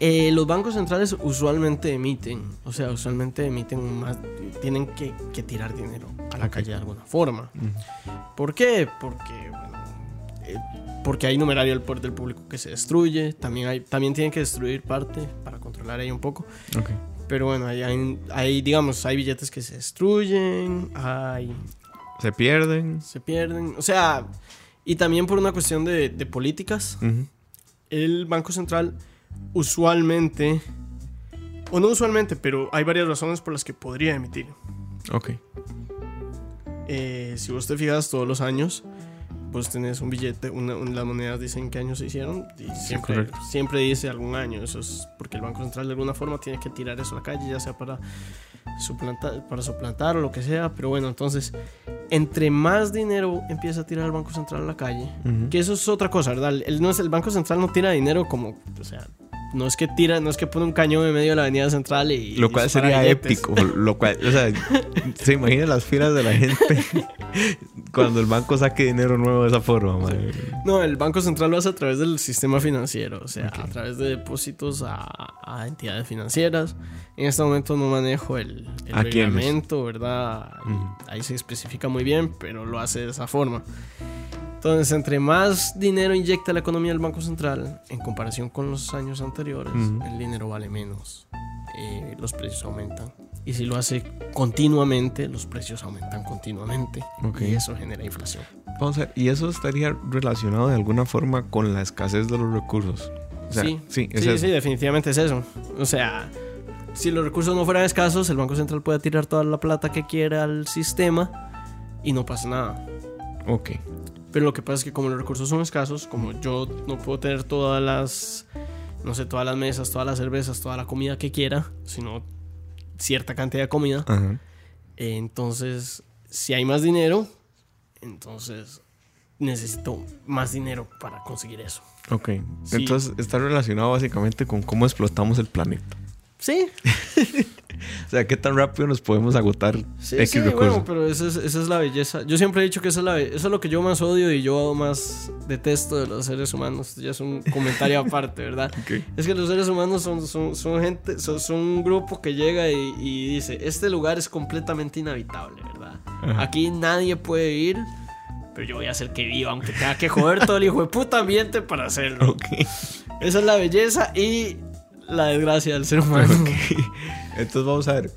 Eh, los bancos centrales usualmente emiten, o sea, usualmente emiten más, tienen que, que tirar dinero a la calle de alguna forma. ¿Por qué? Porque, bueno, eh, porque hay numerario del poder del público que se destruye, también, hay, también tienen que destruir parte para controlar ahí un poco. Ok. Pero bueno, hay, hay, hay, digamos, hay billetes que se destruyen, hay Se pierden. se pierden. O sea, y también por una cuestión de, de políticas, Ujú. el Banco Central usualmente, o no usualmente, pero hay varias razones por las que podría emitir. Ok. Eh, si vos te fijas todos los años, vos tenés un billete, una, un- las monedas dicen qué año se hicieron y siempre, siempre dice algún año. Eso es porque el Banco Central de alguna forma tiene que tirar eso a la calle, ya sea para suplantar, para suplantar o lo que sea. Pero bueno, entonces, entre más dinero empieza a tirar el Banco Central a la calle, que eso es otra cosa, ¿verdad? El, no es, el Banco Central no tira dinero como, o sea, no es que tira, no es que pone un cañón en medio de la avenida central y... Lo cual sería épico. Lo cual, o sea, <laughs> se imagina las filas de la gente cuando el banco saque dinero nuevo de esa forma, madre. No, el Banco Central lo hace a través del sistema financiero, o sea, a través de depósitos a, a entidades financieras. En este momento no manejo el, el reglamento, ¿verdad? Ahí se especifica muy bien, pero lo hace de esa forma. Entonces, entre más dinero inyecta la economía del Banco Central, en comparación con los años anteriores, Ujú. el dinero vale menos. Eh, los precios aumentan. Y si lo hace continuamente, los precios aumentan continuamente. Ok. Y eso genera inflación. Vamos a ver, y eso estaría relacionado de alguna forma con la escasez de los recursos. O sea, sí, sí, es sí, sí, definitivamente es eso. O sea, si los recursos no fueran escasos, el Banco Central puede tirar toda la plata que quiera al sistema y no pasa nada. Ok. Pero lo que pasa es que como los recursos son escasos, como yo no puedo tener todas las, no sé, todas las mesas, todas las cervezas, toda la comida que quiera, sino cierta cantidad de comida, Ajá. eh, entonces si hay más dinero, entonces necesito más dinero para conseguir eso. Ok. Sí. Entonces está relacionado básicamente con cómo explotamos el planeta. Sí, <laughs> O sea, qué tan rápido nos podemos agotar Sí, X sí, bueno, pero esa es, esa es la belleza. Yo siempre he dicho que esa es, la, eso es lo que yo más odio y yo más detesto de los seres humanos. Ya es un comentario <laughs> aparte, ¿verdad? Es que los seres humanos son, son, son gente, son, son un grupo que llega y, y dice, este lugar es completamente inhabitable, ¿verdad? Ajá. Aquí nadie puede ir, pero yo voy a hacer que viva, aunque tenga que joder todo el hijo de puta ambiente para hacerlo. Esa es la belleza y la desgracia del ser humano. Entonces vamos a ver.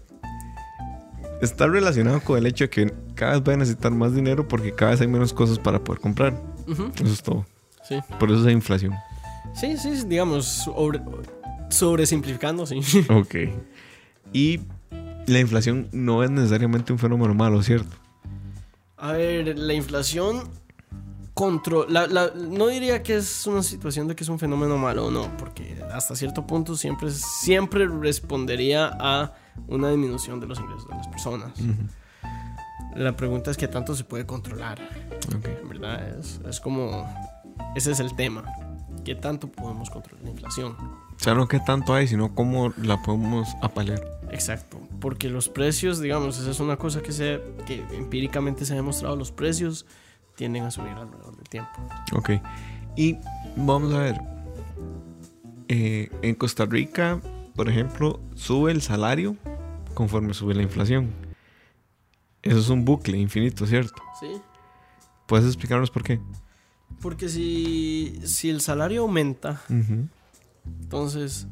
Está relacionado con el hecho de que cada vez va a necesitar más dinero porque cada vez hay menos cosas para poder comprar. Eso es todo. sí. Por eso hay inflación. Sí, sí, digamos, sobre, sobresimplificando, sí. <laughs> Ok. Y la inflación no es necesariamente un fenómeno malo, ¿cierto? A ver, la inflación contro la- la- no diría que es una situación de que es un fenómeno malo o no, porque hasta cierto punto siempre, siempre respondería a una disminución de los ingresos de las personas. La pregunta es qué tanto se puede controlar, Ok. ¿verdad? Es, es como, ese es el tema, qué tanto podemos controlar la inflación. O sea, no qué tanto hay, sino cómo la podemos apalear. Exacto. porque los precios, digamos, esa es una cosa que, se, que empíricamente se ha demostrado, los precios tienden a subir alrededor del tiempo. Ok. Y vamos a ver. eh, en Costa Rica, por ejemplo, sube el salario conforme sube la inflación. Eso es un bucle infinito, ¿cierto? ¿Sí? ¿Puedes explicarnos por qué? Porque si, si el salario aumenta, entonces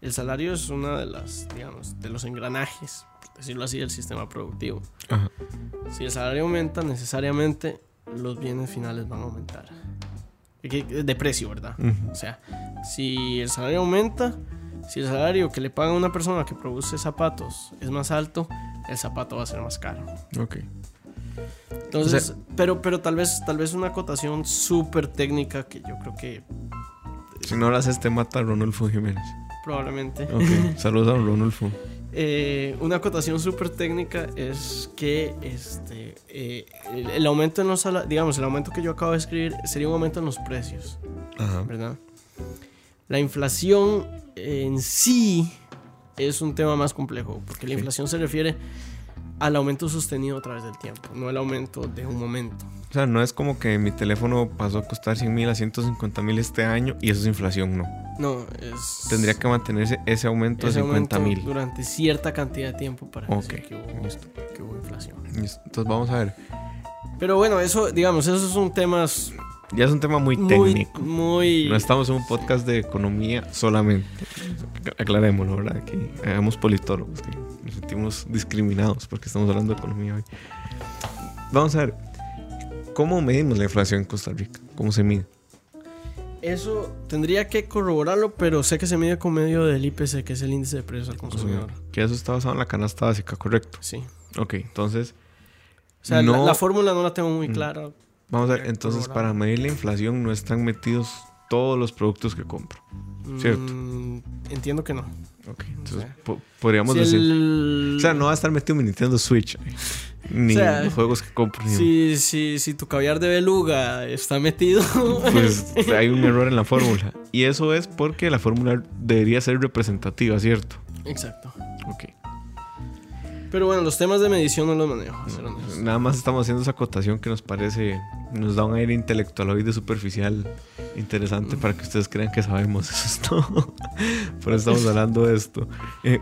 el salario es una de las, digamos, de los engranajes, por decirlo así, del sistema productivo. Ajá. Si el salario aumenta, necesariamente los bienes finales van a aumentar. De precio, ¿verdad? O sea, si el salario aumenta, si el salario que le paga una persona que produce zapatos es más alto, el zapato va a ser más caro. Ok. Entonces, O sea- pero, pero tal vez, tal vez una acotación súper técnica que yo creo que Si no lo haces, te mata Ronulfo Jiménez. probablemente. Ok. <laughs> Saludos a Ronulfo. Eh, una acotación súper técnica es que este, eh, el, el aumento en los digamos, el aumento que yo acabo de escribir sería un aumento en los precios, Ajá. ¿verdad? La inflación en sí es un tema más complejo, porque la inflación se refiere al aumento sostenido a través del tiempo, no el aumento de un momento. O sea, no es como que mi teléfono pasó a costar 100 mil a 150 mil este año y eso es inflación, no. No, es... Tendría que mantenerse ese aumento ese de 50 aumento mil. durante cierta cantidad de tiempo para Ok, decir que hubo, listo. que hubo inflación. Entonces vamos a ver. Pero bueno, eso, digamos, esos son temas Ya es un tema muy muy, técnico. muy, No estamos en un podcast de economía solamente. Aclarémoslo, ¿verdad? Aquí hagamos politólogos, que nos sentimos discriminados porque estamos hablando de economía hoy. Vamos a ver, ¿cómo medimos la inflación en Costa Rica? ¿Cómo se mide? Eso tendría que corroborarlo, pero sé que se mide con medio del IPC, que es el índice de precios al consumidor. Que eso está basado en la canasta básica, correcto. Sí. Ok, entonces, O sea, la- No- la, fórmula no la tengo muy Mm. clara. vamos a ver, entonces para medir la inflación no están metidos todos los productos que compro. Cierto. Mm, entiendo que no. Ok, entonces sea, podríamos Si decir... el- O sea, no va a estar metido mi Nintendo Switch. ahí, <laughs> Ni O sea, los juegos que compro. ni- Si, si, si tu caviar de beluga está metido. <laughs> pues <laughs> hay un error en la fórmula. Y eso es porque la fórmula debería ser representativa, ¿cierto? Exacto. Ok. Pero bueno, los temas de medición no los manejo. honesto. Nada más estamos haciendo esa acotación que nos parece, nos da un aire intelectualoide superficial interesante para que ustedes crean que sabemos. <laughs> Eso es todo. Por eso estamos hablando de esto. Eh,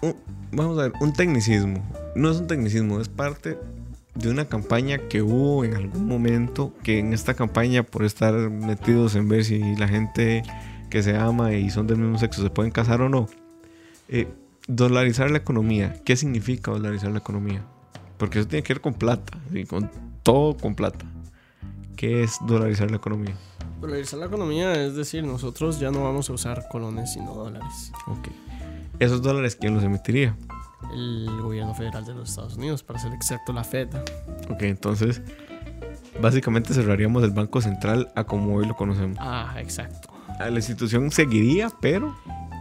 un- vamos a ver, un tecnicismo. No es un tecnicismo, es parte de una campaña que hubo en algún momento, que en esta campaña, por estar metidos en ver si la gente que se ama y son del mismo sexo se pueden casar o no, eh, dolarizar la economía. ¿Qué significa dolarizar la economía? Porque eso tiene que ver con plata, ¿sí? con todo con plata. ¿Qué es dolarizar la economía? Dolarizar la economía es decir, nosotros ya no vamos a usar colones sino dólares. Ok. Esos dólares, ¿quién los emitiría? El gobierno federal de los Estados Unidos, para ser exacto, la Fed. Ok, entonces, básicamente cerraríamos el Banco Central a como hoy lo conocemos. Ah, exacto. A la institución seguiría, pero...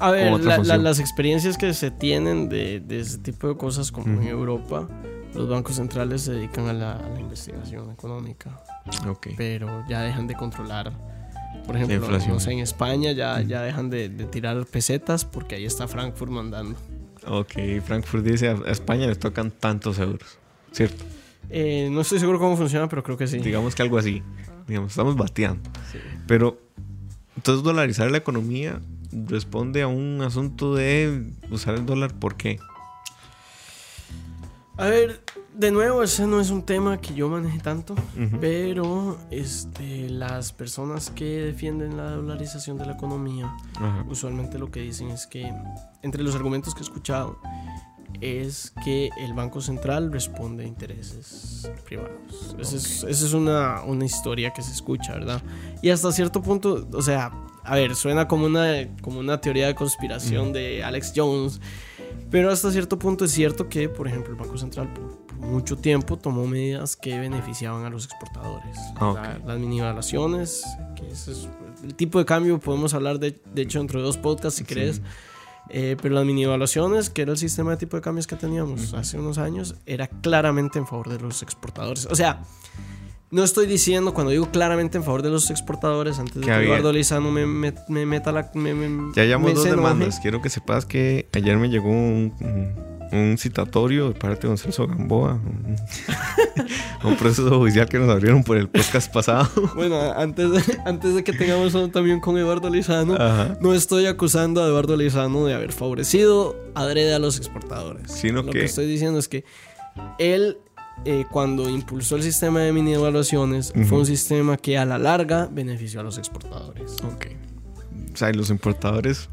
A ver, la- la- las experiencias que se tienen de, de ese tipo de cosas, como en. Europa, los bancos centrales se dedican a la, a la investigación económica, Ok. pero ya dejan de controlar. Por ejemplo, no sé, en España ya, ya dejan de, de tirar pesetas porque ahí está Frankfurt mandando. Ok, Frankfurt dice, a España le tocan tantos euros. ¿Cierto? Eh, no estoy seguro cómo funciona, pero creo que sí. Digamos que algo así. Digamos, estamos bateando. Sí. Pero, entonces dolarizar la economía responde a un asunto de usar el dólar. ¿Por qué? A ver, de nuevo, ese no es un tema que yo maneje tanto, pero este, las personas que defienden la dolarización de la economía usualmente lo que dicen es que, entre los argumentos que he escuchado, es que el Banco Central responde a intereses privados. Esa es, esa es una, una historia que se escucha, ¿verdad? Y hasta cierto punto, o sea, a ver, suena como una, como una teoría de conspiración de Alex Jones, pero hasta cierto punto es cierto que, por ejemplo, el Banco Central por, por mucho tiempo tomó medidas que beneficiaban a los exportadores. Ah, ok. La- las mini evaluaciones, que ese es el tipo de cambio, podemos hablar de, de hecho dentro de dos podcasts si querés. Eh, pero las mini evaluaciones, que era el sistema de tipo de cambios que teníamos hace unos años, era claramente en favor de los exportadores. O sea, No estoy diciendo, cuando digo claramente en favor de los exportadores, antes de Que había- Eduardo Lizano me, me- me meta la. Me, me- Ya llevamos dos demandas. Quiero que sepas que ayer me llegó un, un- citatorio de parte de don Celso Gamboa. Un, un <laughs> proceso judicial que nos abrieron por el podcast pasado. <laughs> Bueno, antes de, antes de que tengamos uno también con Eduardo Lizano, Ajá. no estoy acusando a Eduardo Lizano de haber favorecido adrede a los exportadores. Sino Lo que- que estoy diciendo es que él, eh, cuando impulsó el sistema de mini evaluaciones, Ujú. fue un sistema que a la larga benefició a los exportadores. Ok. O sea, y los importadores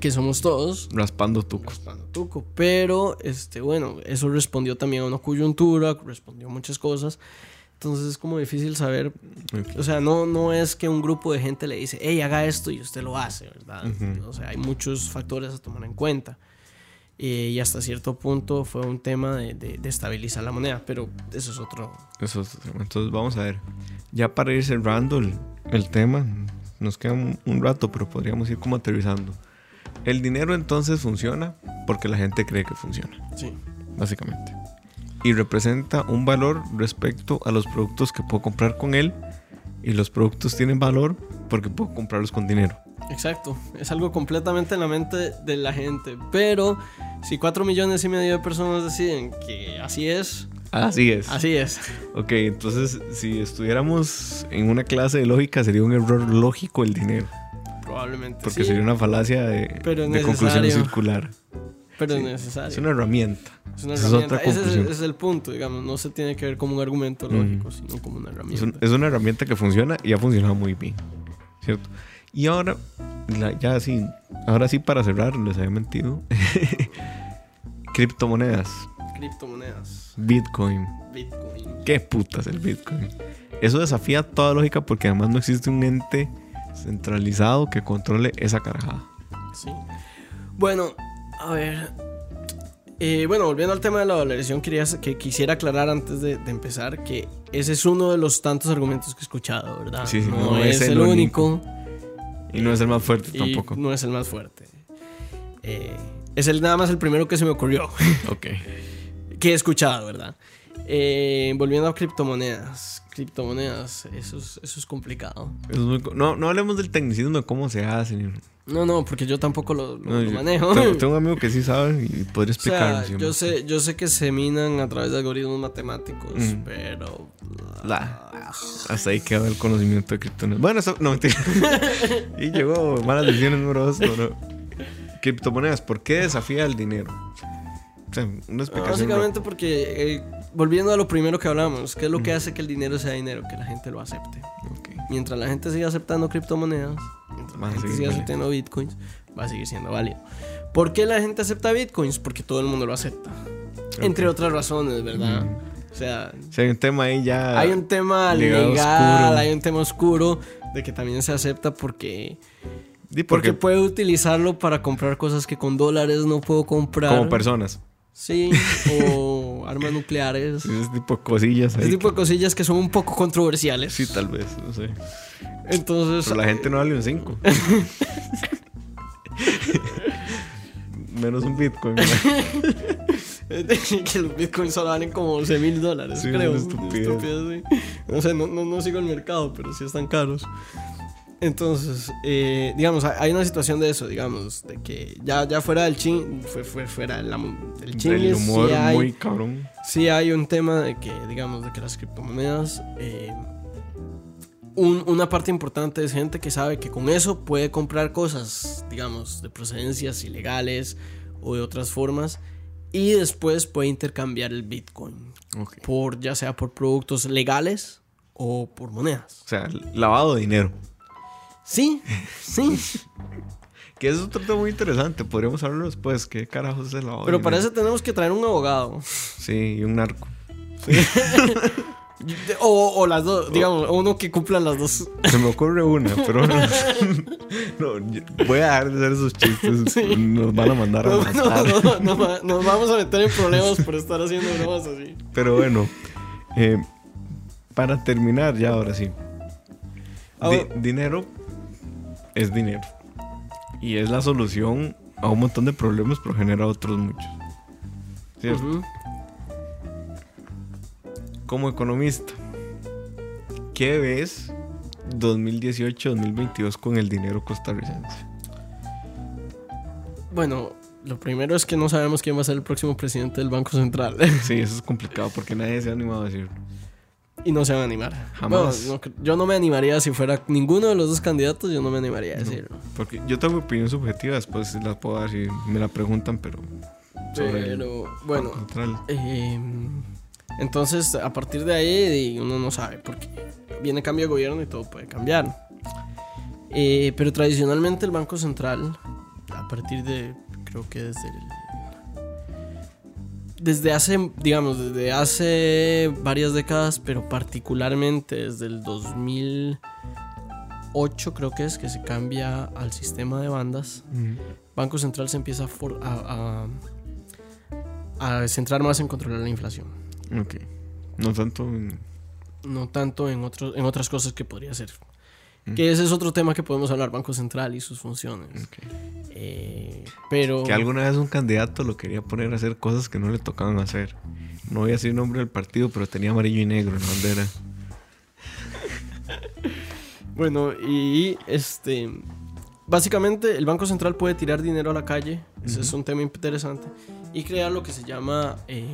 Que somos todos. raspando tucos. raspando tuco. Pero, este, bueno, eso respondió también a una coyuntura, respondió a muchas cosas. Entonces es como difícil saber. O sea, no, no es que un grupo de gente le dice, hey, haga esto y usted lo hace, ¿verdad? Ujú. O sea, hay muchos factores a tomar en cuenta. Eh, y hasta cierto punto fue un tema de, de- de estabilizar la moneda, pero eso es otro. Eso es- entonces vamos a ver. Ya para ir cerrando el, el tema, nos queda un, un rato, pero podríamos ir como aterrizando. El dinero entonces funciona porque la gente cree que funciona, Sí. básicamente. Y representa un valor respecto a los productos que puedo comprar con él. Y los productos tienen valor porque puedo comprarlos con dinero. Exacto, es algo completamente en la mente de la gente. Pero si 4 millones y medio de personas deciden que así es, Así es. así es. Ok, entonces si estuviéramos en una clase de lógica sería un error lógico el dinero. Probablemente. Porque sí, sería una falacia de, Pero de conclusión circular. pero sí. es necesario. Es una herramienta. Es una Esa es herramienta. otra Ese es, conclusión. es el punto, digamos. No se tiene que ver como un argumento lógico, sino como una Es, herramienta. un- es una herramienta que funciona y ha funcionado muy bien. ¿Cierto? Y ahora, ya así, ahora sí para cerrar, les había mentido. <laughs> Criptomonedas, Criptomonedas, Bitcoin. Bitcoin. ¿Qué putas el Bitcoin? Eso desafía toda lógica porque además no existe un ente centralizado que controle esa carajada. Sí. Bueno, a ver. Eh, bueno, volviendo al tema de la valorización, quería, que quisiera aclarar antes de, de empezar que ese es uno de los tantos argumentos que he escuchado, ¿verdad? Sí, sí, no, no es, el el único. Y no es el más fuerte y tampoco. no es el más fuerte. Eh, es el, nada más el primero que se me ocurrió. <laughs> Ok. que he escuchado, ¿verdad? Eh, volviendo a criptomonedas. Criptomonedas, eso es, eso es complicado. Eso es muy co- no, no hablemos del tecnicismo de cómo se hace. No, no, porque yo tampoco lo, lo- no, lo yo- manejo. Tengo, <laughs> tengo un amigo que sí sabe y podría o explicarlo. sea, yo sé, yo sé que se minan a través de algoritmos matemáticos, Mm. pero... La- hasta ahí queda el conocimiento de criptomonedas. Bueno, eso, no mentira. <laughs> y llegó malas decisiones número dos. no. Criptomonedas, ¿por qué desafía el dinero? O sea, una explicación. Básicamente porque, eh, volviendo a lo primero que hablamos, ¿qué es lo que hace que el dinero sea dinero? Que la gente lo acepte. Ok. Mientras la gente siga aceptando criptomonedas, mientras Va la gente siga aceptando bitcoins, va a seguir siendo válido. ¿Por qué la gente acepta bitcoins? Porque todo el mundo lo acepta. Entre otras razones, ¿verdad? O sea, sea, hay un tema ahí ya. hay un tema legal, oscuro. hay un tema oscuro de que también se acepta porque, Sí, porque porque, puedo utilizarlo para comprar cosas que con dólares no puedo comprar. como personas. Sí, o armas nucleares. Ese tipo de cosillas. Ese tipo de cosillas que son un poco controversiales. Sí, tal vez, no sé. Entonces, Pero la gente no vale un 5. <laughs> Menos un Bitcoin. <laughs> que los bitcoins solo valen como 11 mil dólares, Sí, creo. una estupidez. Estupidez, sí. No sé, no, no, no sigo el mercado, pero sí están caros. Entonces, eh, digamos, hay una situación de eso, digamos, de que ya, ya fuera del chin, fue, fue fuera del, del chingue, El humor sí hay, muy cabrón. sí hay un tema de que, digamos, de que las criptomonedas, eh, un- una parte importante es gente que sabe que con eso puede comprar cosas, digamos, de procedencias ilegales o de otras formas, y después puede intercambiar el Bitcoin Ok. por ya sea por productos legales o por monedas. O sea, lavado de dinero. Sí, sí. <laughs> Que es otro tema muy interesante. Podríamos hablarlo después. ¿Qué carajos es el lavado Pero para eso tenemos que traer un abogado. Sí, y un narco. <laughs> O, o las dos, digamos, uno que cumpla las dos. Se me ocurre una, pero no, <laughs> voy a dejar de hacer esos chistes. Nos van a mandar a No, matar. no, no, no, no, nos vamos a meter en problemas por estar haciendo bromas así. Pero bueno, eh, para terminar ya ahora sí. Ah, Di- dinero es dinero. Y es la solución a un montón de problemas, pero genera otros muchos. ¿Cierto? Como economista, ¿Qué ves 2018-2022 con el dinero costarricense? Bueno, lo primero es que no sabemos quién va a ser el próximo presidente del Banco Central. Sí, eso es complicado porque nadie se ha animado a decir. Y no se van a animar. Jamás. Bueno, no yo no me animaría si fuera ninguno de los dos candidatos, yo no me animaría a decirlo. Porque yo tengo opinión subjetiva, después sí la puedo dar si me la preguntan, pero sobre el Pero bueno, eh, entonces a partir de ahí uno no sabe porque viene cambio de gobierno y todo puede cambiar. Eh, pero tradicionalmente el Banco Central, a partir de, creo que desde el- desde hace, digamos, desde hace varias décadas, pero particularmente desde el 2008 creo que es que se cambia al sistema de bandas. Banco Central se empieza a, for- a- a- a centrar más en controlar la inflación, Ok. No tanto en- no tanto en, otros en otras cosas que podría ser. Que ese es otro tema que podemos hablar, Banco Central y sus funciones. ok. Eh, pero... Que alguna vez un candidato lo quería poner a hacer cosas que no le tocaban hacer. No voy a decir nombre del partido, pero tenía amarillo y negro en la bandera. <laughs> Bueno, y este. Básicamente, el Banco Central puede tirar dinero a la calle. Ese es un tema interesante. Y crear lo que se llama eh,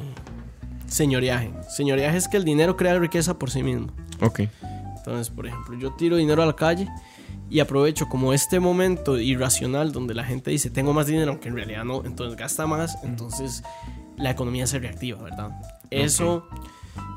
señoriaje. Señoriaje es que el dinero crea riqueza por sí mismo. Ok. Entonces, por ejemplo, yo tiro dinero a la calle y aprovecho como este momento irracional donde la gente dice tengo más dinero, aunque en realidad no, entonces gasta más, entonces la economía se reactiva, ¿verdad? Eso,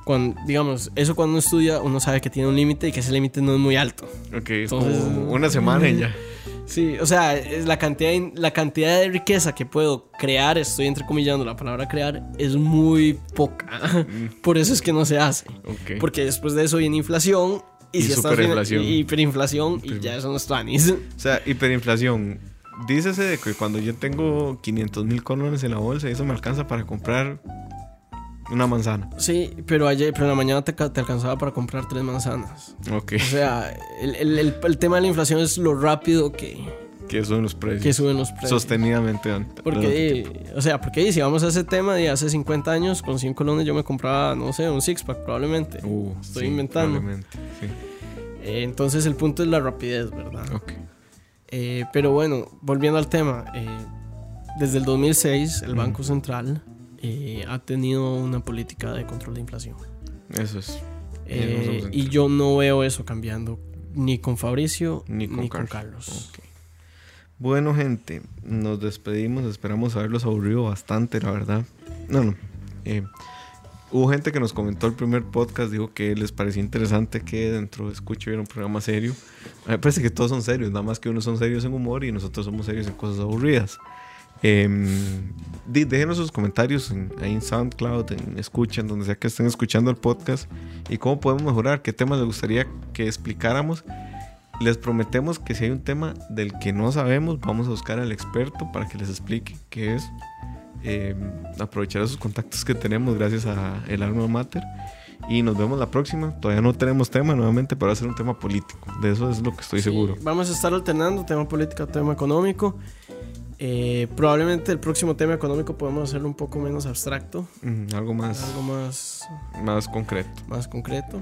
cuando, digamos, eso cuando uno estudia, uno sabe que tiene un límite y que ese límite no es muy alto. Ok, es Entonces- como una semana y ya. <laughs> Sí, o sea, es la cantidad, de- la cantidad de riqueza que puedo crear, estoy entrecomillando la palabra crear, es muy poca. <laughs> Por eso es que no se hace. Ok. Porque después de eso viene inflación y, Y si estás superinflación. y hiperinflación y ya eso no es tuanis. O sea, hiperinflación. Dícese de que cuando yo tengo 500 mil colones en la bolsa, eso me alcanza para comprar una manzana. Sí, pero ayer, pero en la mañana te, te alcanzaba para comprar tres manzanas. Ok. O sea, el, el- el- el tema de la inflación es lo rápido que, Que suben los precios. que suben los precios. Sostenidamente. Porque, o sea, porque si vamos a ese tema de hace 50 años, con 100 colones yo me compraba, no sé, un six-pack probablemente. Uh, Estoy sí, inventando. probablemente, Sí. Eh, entonces el punto es la rapidez, ¿verdad? Ok. Eh, pero bueno, volviendo al tema, eh, desde el 2006 el Banco Central eh, ha tenido una política de control de inflación. Eso es. Y yo no veo eso cambiando ni con Fabricio Ni ni con con, Carlos. Carlos. Bueno, gente, nos despedimos. Esperamos haberlos aburrido bastante, la verdad. No, no. eh, hubo gente que nos comentó el primer podcast, dijo que les parecía interesante que dentro de Escucha hubiera un programa serio. Me parece que todos son serios, nada más que unos son serios en humor y nosotros somos serios en cosas aburridas. Di- déjenos sus comentarios en, en SoundCloud, en Escuchan, donde sea que estén escuchando el podcast y cómo podemos mejorar, qué temas les gustaría que explicáramos. Les prometemos que si hay un tema del que no sabemos, vamos a buscar al experto para que les explique qué es. Em, aprovechar esos contactos que tenemos gracias a el Alma Mater. Y nos vemos la próxima. Todavía no tenemos tema nuevamente, pero va a ser un tema político. De eso es lo que estoy Sí, seguro. Vamos a estar alternando tema político, tema económico. Eh, probablemente el próximo tema económico podemos hacerlo un poco menos abstracto, Mm, algo más, algo más, más concreto. más concreto.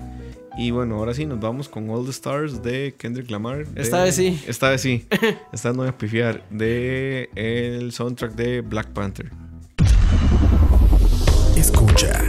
Y bueno, ahora sí, nos vamos con All the Stars de Kendrick Lamar. de- Esta vez sí. Esta vez sí. <laughs> Esta vez no voy a pifiar. De el soundtrack de Black Panther. Escucha.